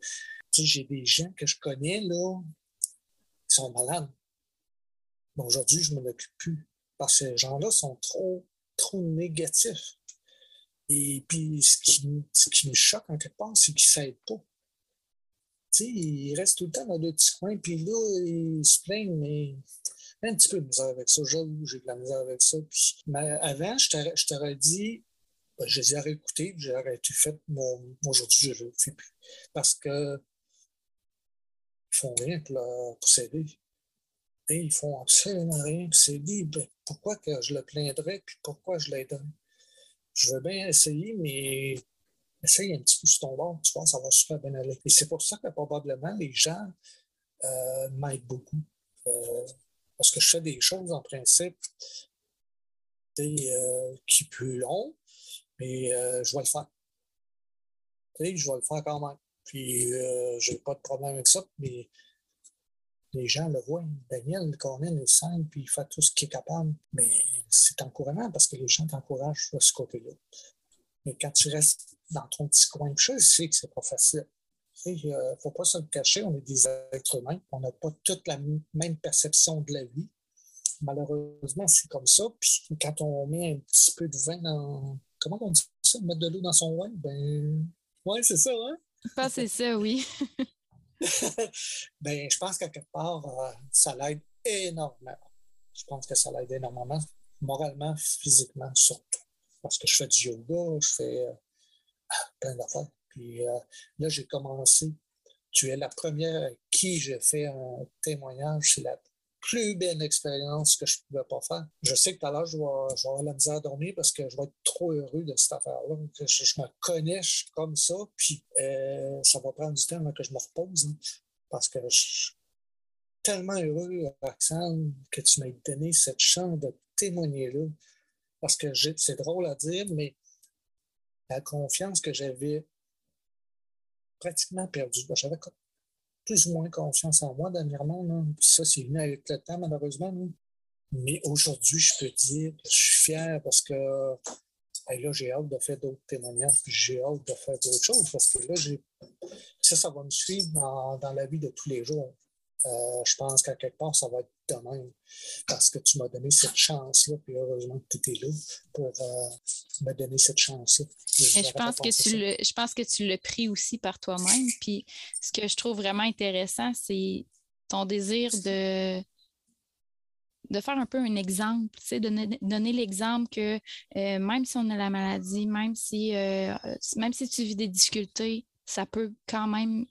j'ai des gens que je connais, là, qui sont malades. Mais aujourd'hui, je ne m'en occupe plus. Parce que ces gens-là sont trop, trop négatifs. Et puis, ce qui, me choque en quelque part, c'est qu'ils ne s'aident pas. Sais, ils restent tout le temps dans le petit coin, puis là, ils se plaignent, mais un petit peu de misère avec ça. J'ai de la misère avec ça. Puis, mais avant, je t'aurais dit, ben, je les ai réécoutés, j'ai arrêté fait. Mon, aujourd'hui, je le fais plus. Parce que ils font rien pour, s'aider. Et ils font absolument rien pour s'aider. Ben, pourquoi que je le plaindrais puis pourquoi je l'aiderais? Je veux bien essayer, mais essaye un petit peu sur ton bord, tu vois, ça va super bien aller. Et c'est pour ça que probablement les gens euh, m'aident beaucoup. Euh, parce que je fais des choses en principe euh, qui plus long, mais je vais le faire. je vais le faire quand même. Puis, euh, j'ai pas de problème avec ça. Mais les gens le voient. Daniel, Cornel, est simple, puis il fait tout ce qu'il est capable. Mais c'est encourageant parce que les gens t'encouragent de ce côté-là. Mais quand tu restes dans ton petit coin, je sais que c'est pas facile. Il ne euh, faut pas se le cacher, on est des êtres humains. On n'a pas toute la même perception de la vie. Malheureusement, c'est comme ça. Puis quand on met un petit peu de vin dans. Comment on dit ça? Mettre de l'eau dans son vin? Ben. Ouais, c'est ça, hein? Pas c'est ça, oui. ben, je pense qu'à quelque part, euh, ça l'aide énormément. Je pense que ça l'aide énormément, moralement, physiquement surtout. Parce que je fais du yoga, je fais euh, plein d'affaires. Puis euh, là, j'ai commencé. Tu es la première à qui j'ai fait un témoignage. C'est la plus belle expérience que je ne pouvais pas faire. Je sais que tout à l'heure, je vais, avoir la misère à dormir parce que je vais être trop heureux de cette affaire-là. Je, me connais, je suis comme ça, puis euh, ça va prendre du temps avant que je me repose. Hein, parce que je suis tellement heureux, Roxane, que tu m'aies donné cette chance de témoigner là. Parce que c'est drôle à dire, mais la confiance que j'avais pratiquement perdue, j'avais plus ou moins confiance en moi dernièrement. Ça, c'est venu avec le temps, malheureusement. Mais aujourd'hui, je peux dire que je suis fier parce que là, j'ai hâte de faire d'autres témoignages, j'ai hâte de faire d'autres choses parce que là, ça, ça va me suivre dans la vie de tous les jours. Euh, je pense qu'à quelque part, ça va être de même. Parce que tu m'as donné cette chance-là, puis heureusement que tu étais là pour euh, me donner cette chance-là. Je, pense que tu le, je pense que tu l'as pris aussi par toi-même. Puis ce que je trouve vraiment intéressant, c'est ton désir de, de faire un peu un exemple, tu sais, donner, donner l'exemple que euh, même si on a la maladie, même si, même si tu vis des difficultés, ça peut quand même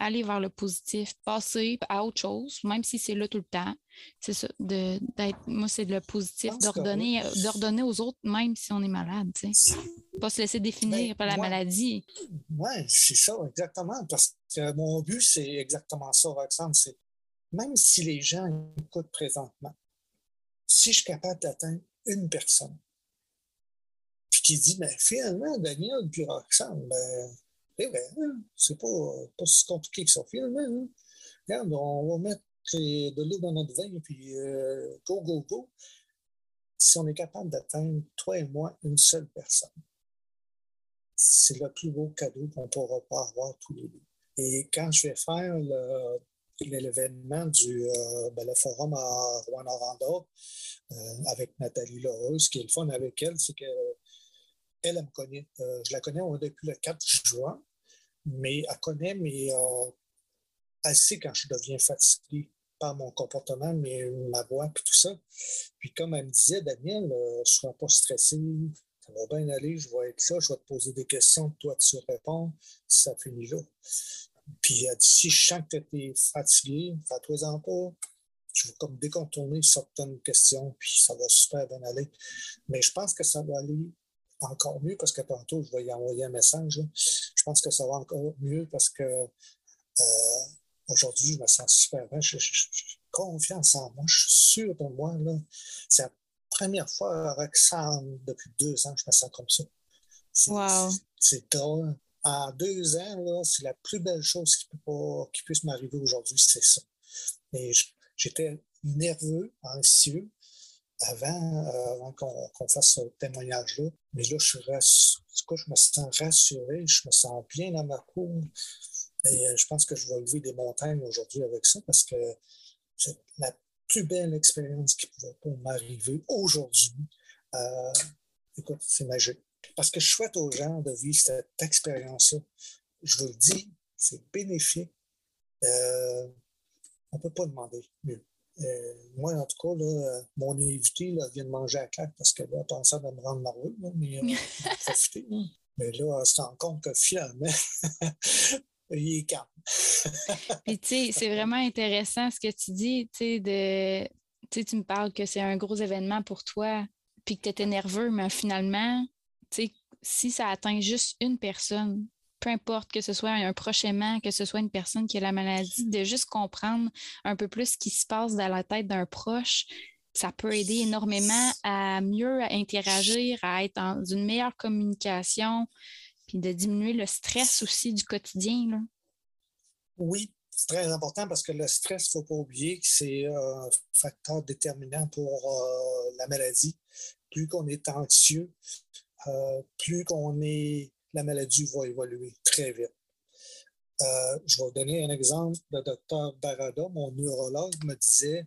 aller vers le positif, passer à autre chose, même si c'est là tout le temps. C'est ça, d'être, moi, c'est le positif, d'ordonner, d'ordonner aux autres, même si on est malade, tu sais. Pas se laisser définir ben, par la maladie. Oui, c'est ça, exactement. Parce que mon but, c'est exactement ça, Roxane. C'est même si les gens écoutent présentement, si je suis capable d'atteindre une personne, puis qui dit, mais finalement, Daniel puis Roxane, ben, Hein. c'est pas, pas si compliqué que ça, finalement. Hein. Regarde, on va mettre de l'eau dans notre vin, puis euh, go, go, go. Si on est capable d'atteindre, toi et moi, une seule personne, c'est le plus beau cadeau qu'on ne pourra pas avoir tous les deux. Et quand je vais faire l'événement du euh, ben, le forum à Rouen-Noranda euh, avec Nathalie Laureuse, ce qui est le fun avec elle, c'est qu'elle, elle, me connaît. je la connais depuis le 4 juin mais elle connaît mais euh, assez quand je deviens fatigué par mon comportement, mais ma voix, puis tout ça. Puis comme elle me disait, Daniel, ne euh, sois pas stressé, ça va bien aller, je vais être là, je vais te poser des questions, toi tu réponds, ça finit là. Puis elle dit, si je sens que tu es fatigué, fais-toi-en pas. Je vais comme décontourner certaines questions, puis ça va super bien aller. Mais je pense que ça va aller encore mieux parce que tantôt, je vais y envoyer un message. Je pense que ça va encore mieux parce que euh, aujourd'hui, je me sens super bien. J'ai confiance en moi. Je suis sûr de moi. C'est la première fois avec Sam depuis deux ans que je me sens comme ça. C'est drôle. En deux ans, c'est la plus belle chose qui, peut qui puisse m'arriver aujourd'hui, c'est ça. Et j'étais nerveux, anxieux, avant, euh, qu'on fasse ce témoignage-là. Mais là, je, je me sens rassuré, je me sens bien dans ma cour. Et euh, je pense que je vais lever des montagnes aujourd'hui avec ça parce que c'est la plus belle expérience qui pouvait m'arriver aujourd'hui. Euh, écoute, c'est magique. Parce que je souhaite aux gens de vivre cette expérience-là. Je vous le dis, c'est bénéfique. on ne peut pas demander mieux. Euh, moi, en tout cas, là, mon invité là, vient de manger à claque parce que là, pensait de me rendre nerveux, mais euh, profiter. Mais là, elle se rend compte que finalement, il est calme. Puis, tu sais, c'est vraiment intéressant ce que tu dis, tu sais, de. Tu, sais, tu me parles que c'est un gros événement pour toi, puis que tu étais nerveux, mais finalement, tu sais, si ça atteint juste une personne, peu importe que ce soit un proche aimant, que ce soit une personne qui a la maladie, de juste comprendre un peu plus ce qui se passe dans la tête d'un proche, ça peut aider énormément à mieux interagir, à être dans une meilleure communication, puis de diminuer le stress aussi du quotidien. Oui, c'est très important parce que le stress, il ne faut pas oublier que c'est un facteur déterminant pour euh, la maladie. Plus qu'on est anxieux, euh, plus qu'on est la maladie va évoluer très vite. Euh, je vais vous donner un exemple. Le docteur Barada, mon neurologue, me disait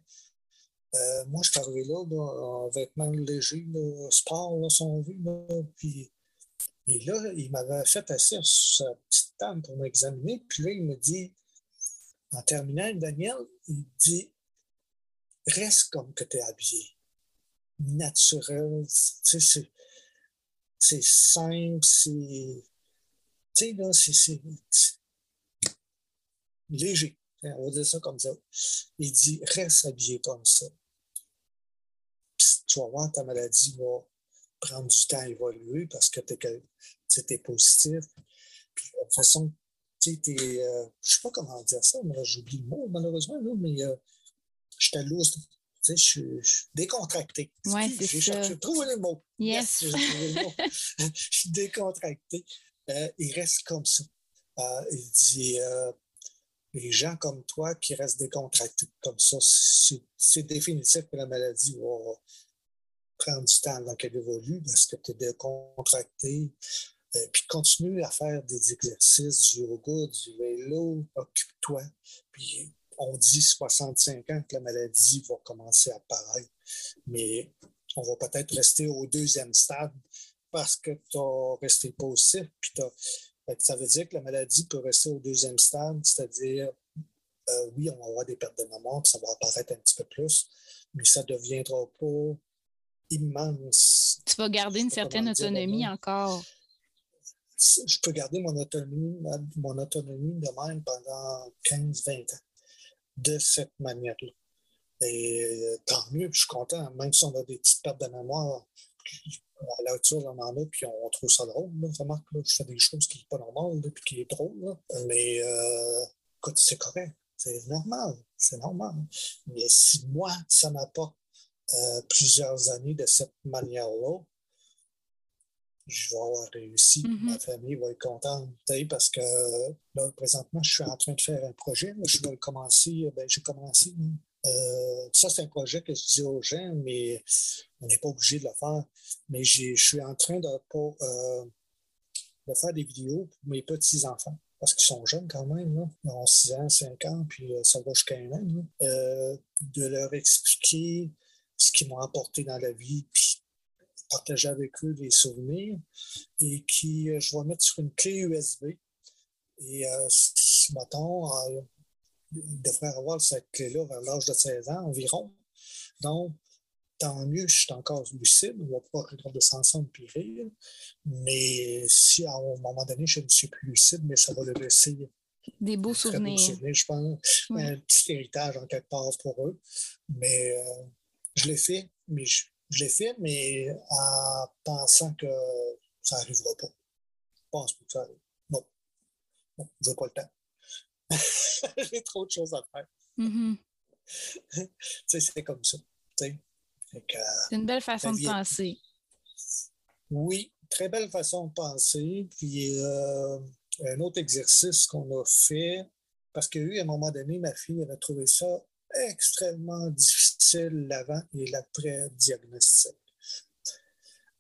euh, Moi, je suis arrivé là, en vêtements légers, sport, là, si on veut. puis, et là, il m'avait fait assis sur sa petite temps pour m'examiner. Puis là, il me dit, en terminant, Daniel, il dit reste comme que tu es habillé. Naturel, tu sais, c'est simple, c'est. Tu sais, là, c'est léger. On va dire ça comme ça. Il dit reste habillé comme ça. Puis, tu vas voir, ta maladie va prendre du temps à évoluer parce que tu es, positif. Puis, de toute façon, tu sais, euh, je sais pas comment dire ça, mais j'oublie le mot, malheureusement, là, mais euh, je suis je suis décontracté. Ça. J'ai trouvé le mot. Yes. yes je suis décontracté. Euh, il reste comme ça. Euh, il dit les gens comme toi qui restent décontractés comme ça, c'est définitif que la maladie va prendre du temps avant qu'elle évolue parce que tu es décontracté. Euh, puis continue à faire des exercices, du yoga, du vélo, occupe-toi. Puis on dit 65 ans que la maladie va commencer à apparaître, mais on va peut-être rester au deuxième stade parce que tu as resté positif. Puis ça veut dire que la maladie peut rester au deuxième stade, c'est-à-dire, euh, oui, on va avoir des pertes de mémoire, puis ça va apparaître un petit peu plus, mais ça ne deviendra pas immense. Tu vas garder une certaine autonomie encore. Je peux garder mon autonomie, mon autonomie de même pendant 15-20 ans, de cette manière-là. Et euh, tant mieux, je suis content, même si on a des petites pertes de mémoire, à la hauteur, on en a, puis on trouve ça drôle. Là. Remarque, là, je fais des choses qui sont pas normales, puis qui est drôle. Là. Mais euh, écoute, c'est correct. C'est normal. C'est normal. Mais si moi, ça m'apporte euh, plusieurs années de cette manière-là, je vais avoir réussi. Mm-hmm. Ma famille va être contente. Parce que là, présentement, je suis en train de faire un projet. je vais le commencer. Ben, j'ai commencé. Euh, ça, c'est un projet que je dis aux gens, mais on n'est pas obligé de le faire. Mais je suis en train de, euh, de faire des vidéos pour mes petits-enfants parce qu'ils sont jeunes quand même, là. ils ont 6 ans, 5 ans, puis ça va jusqu'à un an, de leur expliquer ce qu'ils m'ont apporté dans la vie, puis partager avec eux des souvenirs, et qui, euh, je vais mettre sur une clé USB. Et euh, mettons, euh, ils devraient avoir cette clé-là vers l'âge de 16 ans environ. Donc, tant mieux, je suis encore lucide, on ne va pas regarder ça ensemble puis rire. Mais si à un moment donné, je ne suis plus lucide, mais ça va le laisser des beaux souvenirs. je pense. Un petit héritage en quelque part pour eux. Mais je l'ai fait, mais je, l'ai fait, mais en pensant que ça n'arrivera pas. Je pense pas que ça arrive. Non. Non, je n'ai pas le temps. J'ai trop de choses à faire. Mm-hmm. c'est comme ça. C'est une belle façon de penser. Oui, très belle façon de penser. Puis euh, un autre exercice qu'on a fait, parce qu'à un moment donné, ma fille elle a trouvé ça extrêmement difficile l'avant et l'après-diagnostic.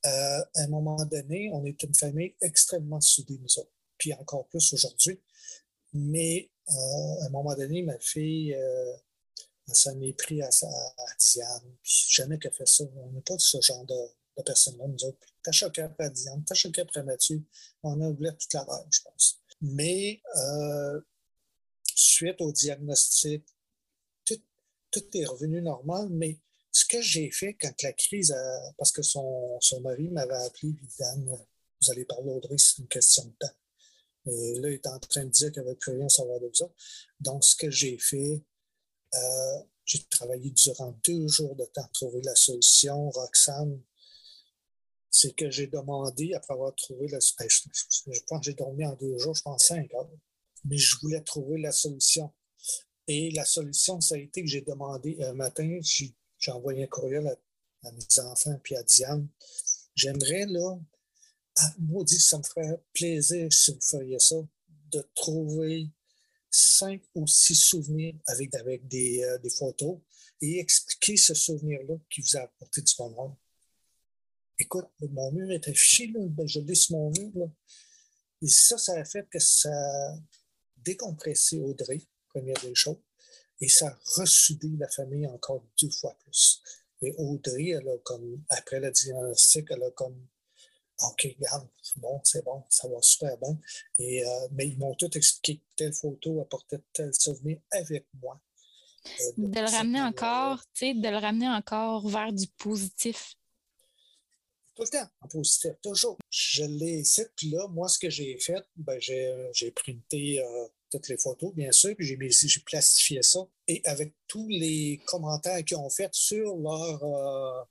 Euh, à un moment donné, on est une famille extrêmement soudée, nous autres, puis encore plus aujourd'hui. Mais euh, à un moment donné, ma fille, euh, s'en pris à, à, Diane, puis jamais qu'elle fait ça. On n'est pas de ce genre de, de personnes-là, nous autres. T'as choqué après Diane, t'as choqué après Mathieu. On a oublié toute la rage, je pense. Mais euh, suite au diagnostic, tout est revenu normal, mais ce que j'ai fait quand la crise a. Parce que son, son mari m'avait appelé, puis vous allez parler Audrey, c'est une question de temps. Et là, il est en train de dire qu'il n'avait plus rien à savoir de ça. Donc, ce que j'ai fait, euh, j'ai travaillé durant deux jours de temps à trouver la solution. Roxane, c'est que j'ai demandé, après avoir trouvé la solution, je pense que j'ai dormi en deux jours, je pense cinq heures, mais je voulais trouver la solution. Et la solution, ça a été que j'ai demandé un matin, j'ai envoyé un courriel à, mes enfants puis à Diane. J'aimerais, là, ah, maudit, ça me ferait plaisir si vous feriez ça, de trouver cinq ou six souvenirs avec, euh, des photos et expliquer ce souvenir-là qui vous a apporté du bonheur. Écoute, mon mur est affiché, là, ben, je l'ai sur mon mur. Là. Et ça, ça a fait que ça a décompressé Audrey première des choses. Et ça a ressoudé la famille encore deux fois plus. Et Audrey, elle a comme, après le diagnostic, elle a comme OK, regarde, bon, c'est bon, ça va super bien. Et, euh, mais ils m'ont tout expliqué que telle photo apportait tel souvenir avec moi. Euh, de, le ramener encore, tu sais, de le ramener encore vers du positif. Tout le temps, en positif, toujours. Je l'ai ici, puis là, moi, ce que j'ai fait, ben, j'ai printé euh, toutes les photos, bien sûr, puis j'ai plastifié ça. Et avec tous les commentaires qu'ils ont fait sur, leur,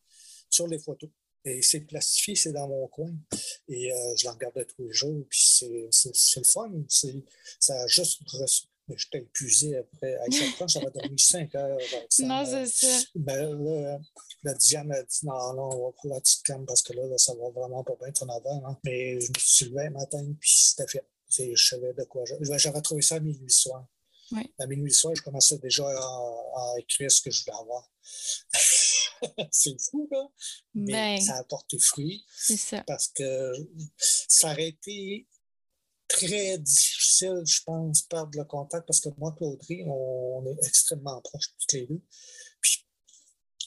sur les photos. Et c'est plastifié, c'est dans mon coin. Et euh, je l'en regardais tous les jours. Puis c'est le fun. Ça a juste reçu. Mais j'étais épuisé après. À cette fois, j'avais dormi 5 heures. non, c'est ça. Ben, là, la Diane a dit non, non, on va prendre la petite cam parce que là, ça va vraiment pas bien ton avant. Hein. Mais je me suis levé un matin, puis c'était fait. Je savais de quoi. J'avais trouvé ça à minuit soir. À minuit soir, je commençais déjà à, à écrire ce que je voulais avoir. c'est fou, là. Mais ben, ça a porté fruit. C'est ça. Parce que ça aurait été très difficile, je pense, perdre le contact parce que moi, Claudry, on, est extrêmement proches toutes les deux. Puis,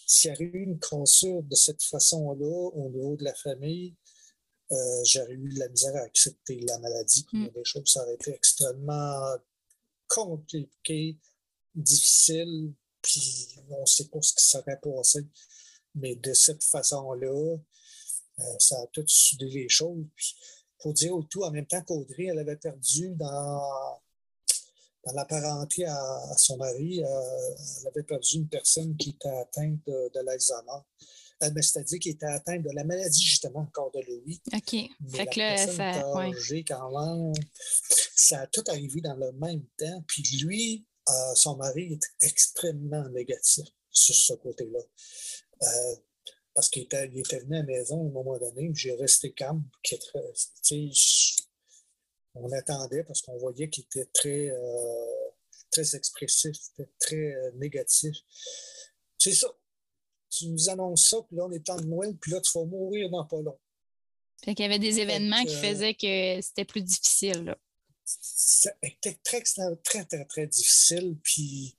s'il y avait eu une cassure de cette façon-là au niveau de la famille, euh, j'aurais eu de la misère à accepter la maladie. Mm. Des choses, ça aurait été extrêmement compliqué, difficile, puis on ne sait pas ce qui serait passé. Mais de cette façon-là, euh, ça a tout soudé les choses. Puis, il faut dire au tout, en même temps qu'Audrey, elle avait perdu dans, dans la parenté à, son mari, euh, elle avait perdu une personne qui était atteinte de, de l'Alzheimer. Euh, c'est-à-dire qui était atteinte de la maladie, justement, encore de Louis. OK. Mais fait que là, ça. quand même, ça a tout arrivé dans le même temps. Puis lui, euh, son mari est extrêmement négatif sur ce côté-là. Euh, parce qu'il était, venu à la maison à un moment donné, j'ai resté calme. on attendait parce qu'on voyait qu'il était très, euh, très expressif, très négatif. C'est ça. Tu nous annonces ça, puis là, on est en Noël, puis là, tu vas mourir dans pas long. Fait qu'il y avait des événements qui faisaient que c'était plus difficile. Là c'était très, très, très, très difficile. Puis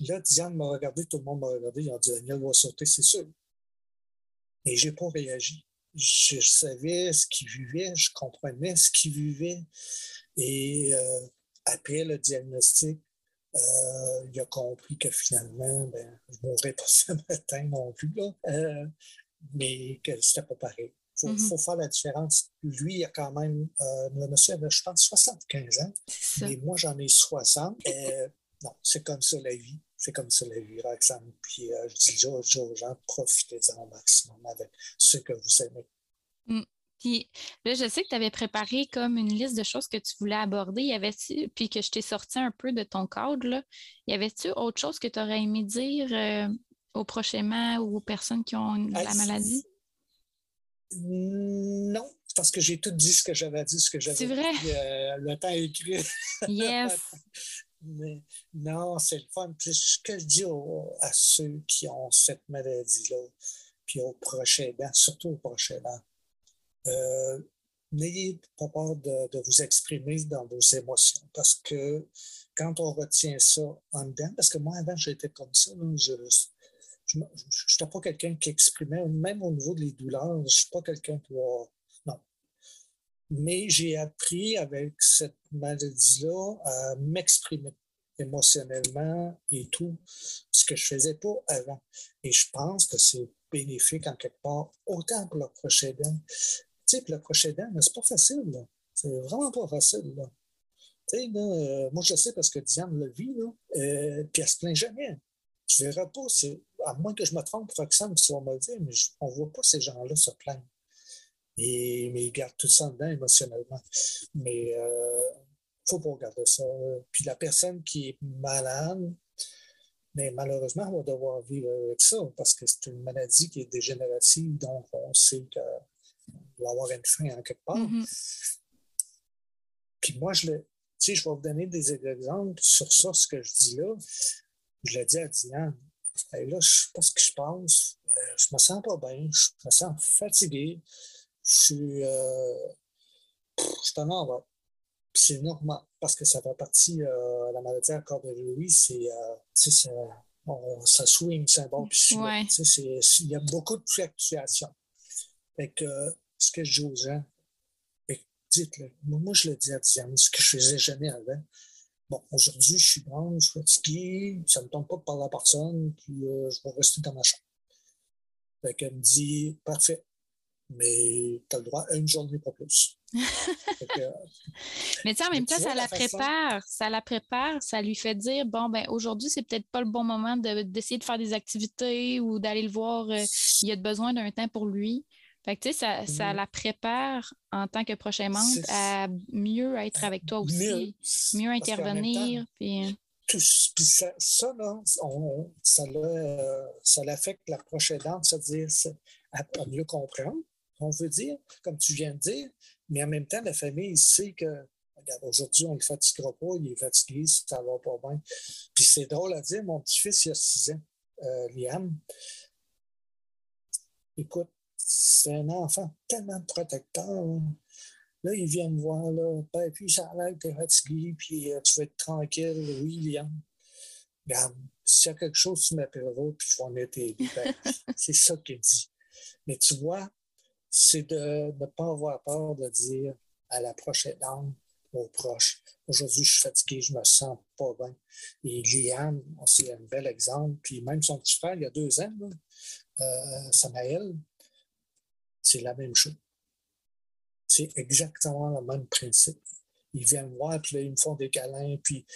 là, Diane m'a regardé, tout le monde m'a regardé. Ils ont dit Daniel va sauter, c'est sûr. Je n'ai pas réagi. Je, savais ce qu'il vivait, je comprenais ce qu'il vivait. Et euh, après le diagnostic, euh, il a compris que finalement, ben, je ne mourrais pas ce matin non plus, là, euh, mais que c'était pas pareil. Il mm-hmm. faut, faire la différence. Lui, il a quand même, euh, le monsieur avait, je pense, 75 ans, mais moi, j'en ai 60. Euh, non, c'est comme ça la vie. C'est comme ça la vie, Roxane. Puis je dis aux gens, profitez-en au maximum avec ce que vous aimez. Mm. Puis là, je sais que tu avais préparé comme une liste de choses que tu voulais aborder. Y avait puis que je t'ai sorti un peu de ton cadre, là. Y avait-tu autre chose que tu aurais aimé dire aux prochainement ou aux personnes qui ont la maladie? Non, parce que j'ai tout dit ce que j'avais dit, ce que j'avais C'est vrai? Euh, le temps écrit. Yes. Mais non, c'est le fun. Puis ce que je dis à ceux qui ont cette maladie-là, puis aux prochains dents, surtout aux prochains dents, euh, n'ayez pas peur de, vous exprimer dans vos émotions parce que quand on retient ça en dedans, parce que moi avant j'étais comme ça, je, je n'étais pas quelqu'un qui exprimait, même au niveau des douleurs, je ne suis pas quelqu'un qui va. Non. Mais j'ai appris avec cette maladie-là à m'exprimer émotionnellement et tout, ce que je ne faisais pas avant. Et je pense que c'est bénéfique en quelque part, autant pour le prochain dent. Tu sais, pour le prochain dent, c'est pas facile. C'est vraiment pas facile. Tu euh, moi, je sais parce que Diane le vit, euh, puis elle se plaint jamais. Je ne verrai pas, à moins que je me trompe, Roxane, tu vas me le dire, mais on ne voit pas ces gens-là se plaindre. Mais ils gardent tout ça dedans émotionnellement. Mais il euh, faut pas regarder ça. Puis la personne qui est malade, mais malheureusement, on va devoir vivre avec ça parce que c'est une maladie qui est dégénérative, donc on sait qu'il avoir une fin en quelque part. Mm-hmm. Puis moi, je, le, je vais vous donner des exemples sur ça, ce que je dis là. Je l'ai dit à Diane. là, je ne sais pas ce que je pense. Je euh, je me sens pas bien. Je me sens fatigué. Je suis. Euh, je suis en Puis c'est normal parce que ça fait partie. Euh, la maladie à corps de Louis, c'est. Euh, ça, ça swing, c'est un bon puis Il y a beaucoup de fluctuations. Fait que ce que je dis aux gens, dites-le. Moi, je le dis à Diane, ce que je faisais jamais avant. Bon, aujourd'hui, je suis bon, je suis fatigué, ça ne me tombe pas de parler à personne, puis euh, je vais rester dans ma chambre. Fait qu'elle me dit, parfait, mais tu as le droit à une journée, pas plus. mais tu sais, en même temps, ça la, prépare, ça la prépare, ça lui fait dire, bon, ben aujourd'hui, c'est peut-être pas le bon moment d'essayer de, faire des activités ou d'aller le voir, euh, il a besoin d'un temps pour lui. Fait que, tu sais, ça, la prépare en tant que prochain membre à mieux être avec toi aussi, mieux, intervenir. puis... Euh, puis ça, ça, là, ça, ça l'affecte la prochaine dame, c'est-à-dire à, mieux comprendre, on veut dire, comme tu viens de dire, mais en même temps, la famille sait que, regarde, aujourd'hui, on ne le fatiguera pas, il est fatigué, ça va pas bien. Puis c'est drôle à dire, mon petit-fils, il a 6 ans, euh, Liam, écoute, c'est un enfant tellement protecteur. Là, il vient me voir, là, ben, puis ça a l'air que tu es fatigué, puis euh, tu vas être tranquille. Oui, Liam. Regarde, s'il y a quelque chose, tu m'appelleras, puis je vais en t'aider. Ben, c'est ça qu'il dit. Mais tu vois, c'est de ne pas avoir peur de dire à la prochaine langue, aux proches, aujourd'hui, je suis fatigué, je me sens pas bien. Et Liam, c'est un bel exemple. Puis même son petit frère, il y a deux ans, là, euh, Samaël, c'est la même chose. C'est exactement le même principe. Ils viennent me voir, puis là, ils me font des câlins, puis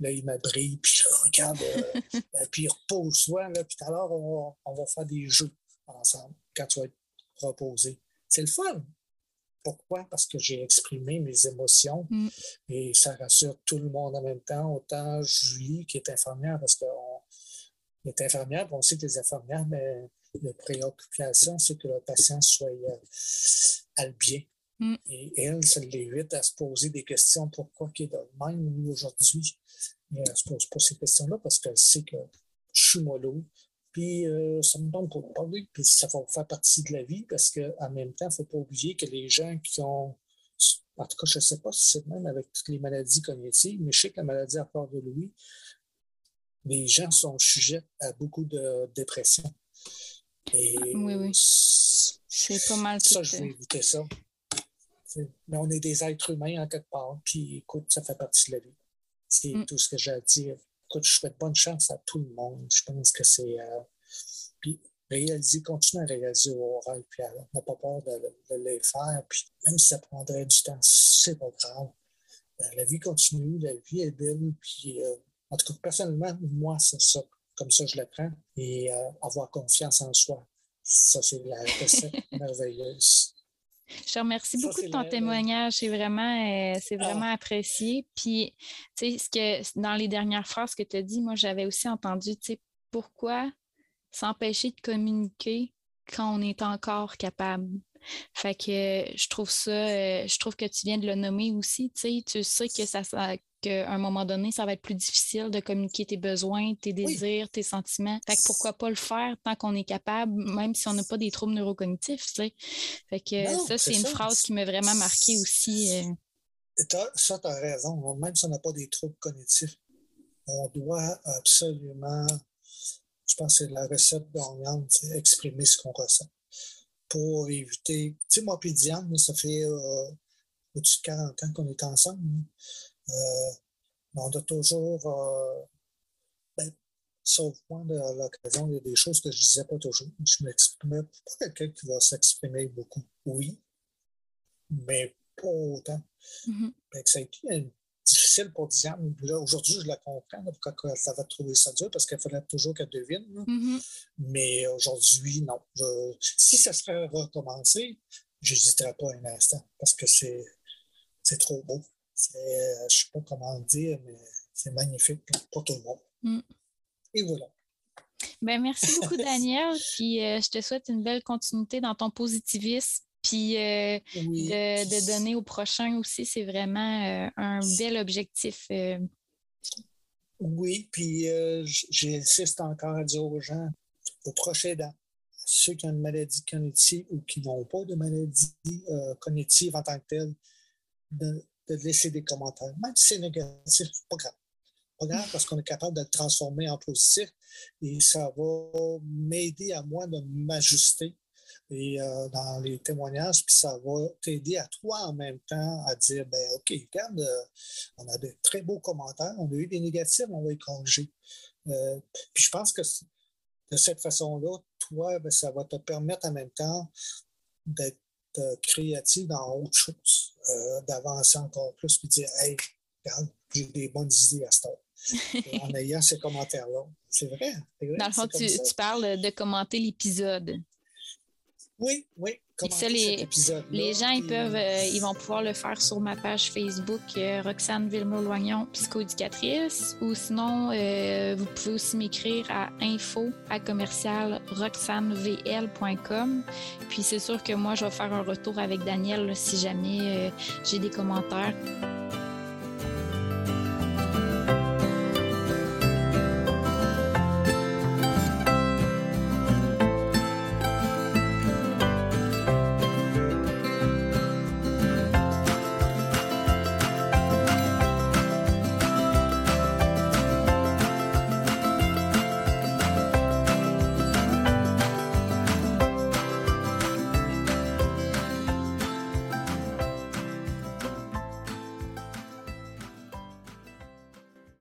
là, ils m'abrient, puis je regarde, euh, euh, puis ils reposent soi, là, puis alors, on, on, va faire des jeux ensemble quand tu vas être reposé. C'est le fun. Pourquoi? Parce que j'ai exprimé mes émotions mm. et ça rassure tout le monde en même temps, autant Julie qui est infirmière, parce qu'on est infirmière, on sait que les infirmières, mais la préoccupation, c'est que le patient soit euh, bien. Mm. Et elle, ça l'évite à se poser des questions pourquoi il est de même aujourd'hui? Mais elle ne se pose pas ces questions-là parce qu'elle sait que je suis mollo. Puis euh, ça me donne pour parler, puis ça va faire partie de la vie parce qu'en même temps, il ne faut pas oublier que les gens qui ont. En tout cas, je ne sais pas si c'est même avec toutes les maladies cognitives, mais je sais que la maladie à part de Louis, les gens sont sujets à beaucoup de dépression oui, oui. C'est pas mal. Ça, je vais éviter ça. Mais on est des êtres humains en quelque part. Puis écoute, ça fait partie de la vie. C'est mm. tout ce que j'ai à dire. Écoute, je souhaite bonne chance à tout le monde. Je pense que c'est. Euh, puis réaliser, continuer à réaliser vos rêves, puis n'a pas peur de, les faire. Puis même si ça prendrait du temps, c'est pas grave. Euh, la vie continue, la vie est belle. Puis euh, en tout cas, personnellement, moi, c'est ça comme ça je l'apprends, et euh, avoir confiance en soi. Ça, c'est la recette merveilleuse. Je te remercie beaucoup de ton témoignage. C'est vraiment, euh, c'est ah. vraiment apprécié. Puis, tu sais, ce que, dans les dernières phrases que tu as dit, moi, j'avais aussi entendu, tu sais, pourquoi s'empêcher de communiquer quand on est encore capable? Fait que je trouve ça, euh, je trouve que tu viens de le nommer aussi, tu sais, tu sais que ça, qu'à un moment donné, ça va être plus difficile de communiquer tes besoins, tes désirs, tes sentiments. Fait que pourquoi pas le faire tant qu'on est capable, même si on n'a pas des troubles neurocognitifs, tu sais. Fait que ça, c'est une phrase qui m'a vraiment marqué aussi. Euh. ça, tu as raison. Même si on n'a pas des troubles cognitifs, on doit absolument, je pense que c'est la recette gagnante, c'est exprimer ce qu'on ressent pour éviter. Tu sais, moi puis Diane, ça fait euh, au-dessus de 40 ans qu'on est ensemble. On a toujours, euh, ben, sauf point de l'occasion, il y a des choses que je ne disais pas toujours. Je m'exprimais pas quelqu'un qui va s'exprimer beaucoup. Oui, mais pas autant. Mm-hmm. ça a été difficile pour Diane. Aujourd'hui, je la comprends pourquoi elle va trouver ça dur parce qu'il fallait toujours qu'elle devine. Mm-hmm. Mais aujourd'hui, non. si ça serait recommencé, je n'hésiterais pas un instant parce que c'est trop beau. Euh, je ne sais pas comment dire, mais c'est magnifique pour tout le monde. Mm. Et voilà. Ben, merci beaucoup, Daniel. Puis euh, je te souhaite une belle continuité dans ton positivisme. Puis euh, de, donner au prochain aussi, c'est vraiment un bel objectif. Oui, puis j'insiste encore à dire aux gens, aux prochains aidants, ceux qui ont une maladie cognitive ou qui n'ont pas de maladie cognitive en tant que telle, de, de laisser des commentaires. Même si c'est négatif, pas grave. Pas grave parce qu'on est capable de le transformer en positif et ça va m'aider à moi de m'ajuster et euh, dans les témoignages, puis ça va t'aider à toi en même temps à dire, ben OK, regarde, euh, on a de très beaux commentaires, on a eu des négatifs, on va y corriger. Euh, puis je pense que de cette façon-là, toi, ben, ça va te permettre en même temps d'être créatif dans autre chose, d'avancer encore plus, puis dire, hey, regarde, j'ai des bonnes idées à ce temps. en ayant ces commentaires-là. C'est vrai, vrai. Dans le fond, tu, tu, parles de commenter l'épisode. Oui, oui. Ça, les, les gens, ils peuvent, euh, ils vont pouvoir le faire sur ma page Facebook euh, Roxane Villemot-Loignon, psychoéducatrice, ou sinon, euh, vous pouvez aussi m'écrire à info à commercial roxanevl.com. Puis c'est sûr que moi, je vais faire un retour avec Daniel si jamais j'ai des commentaires.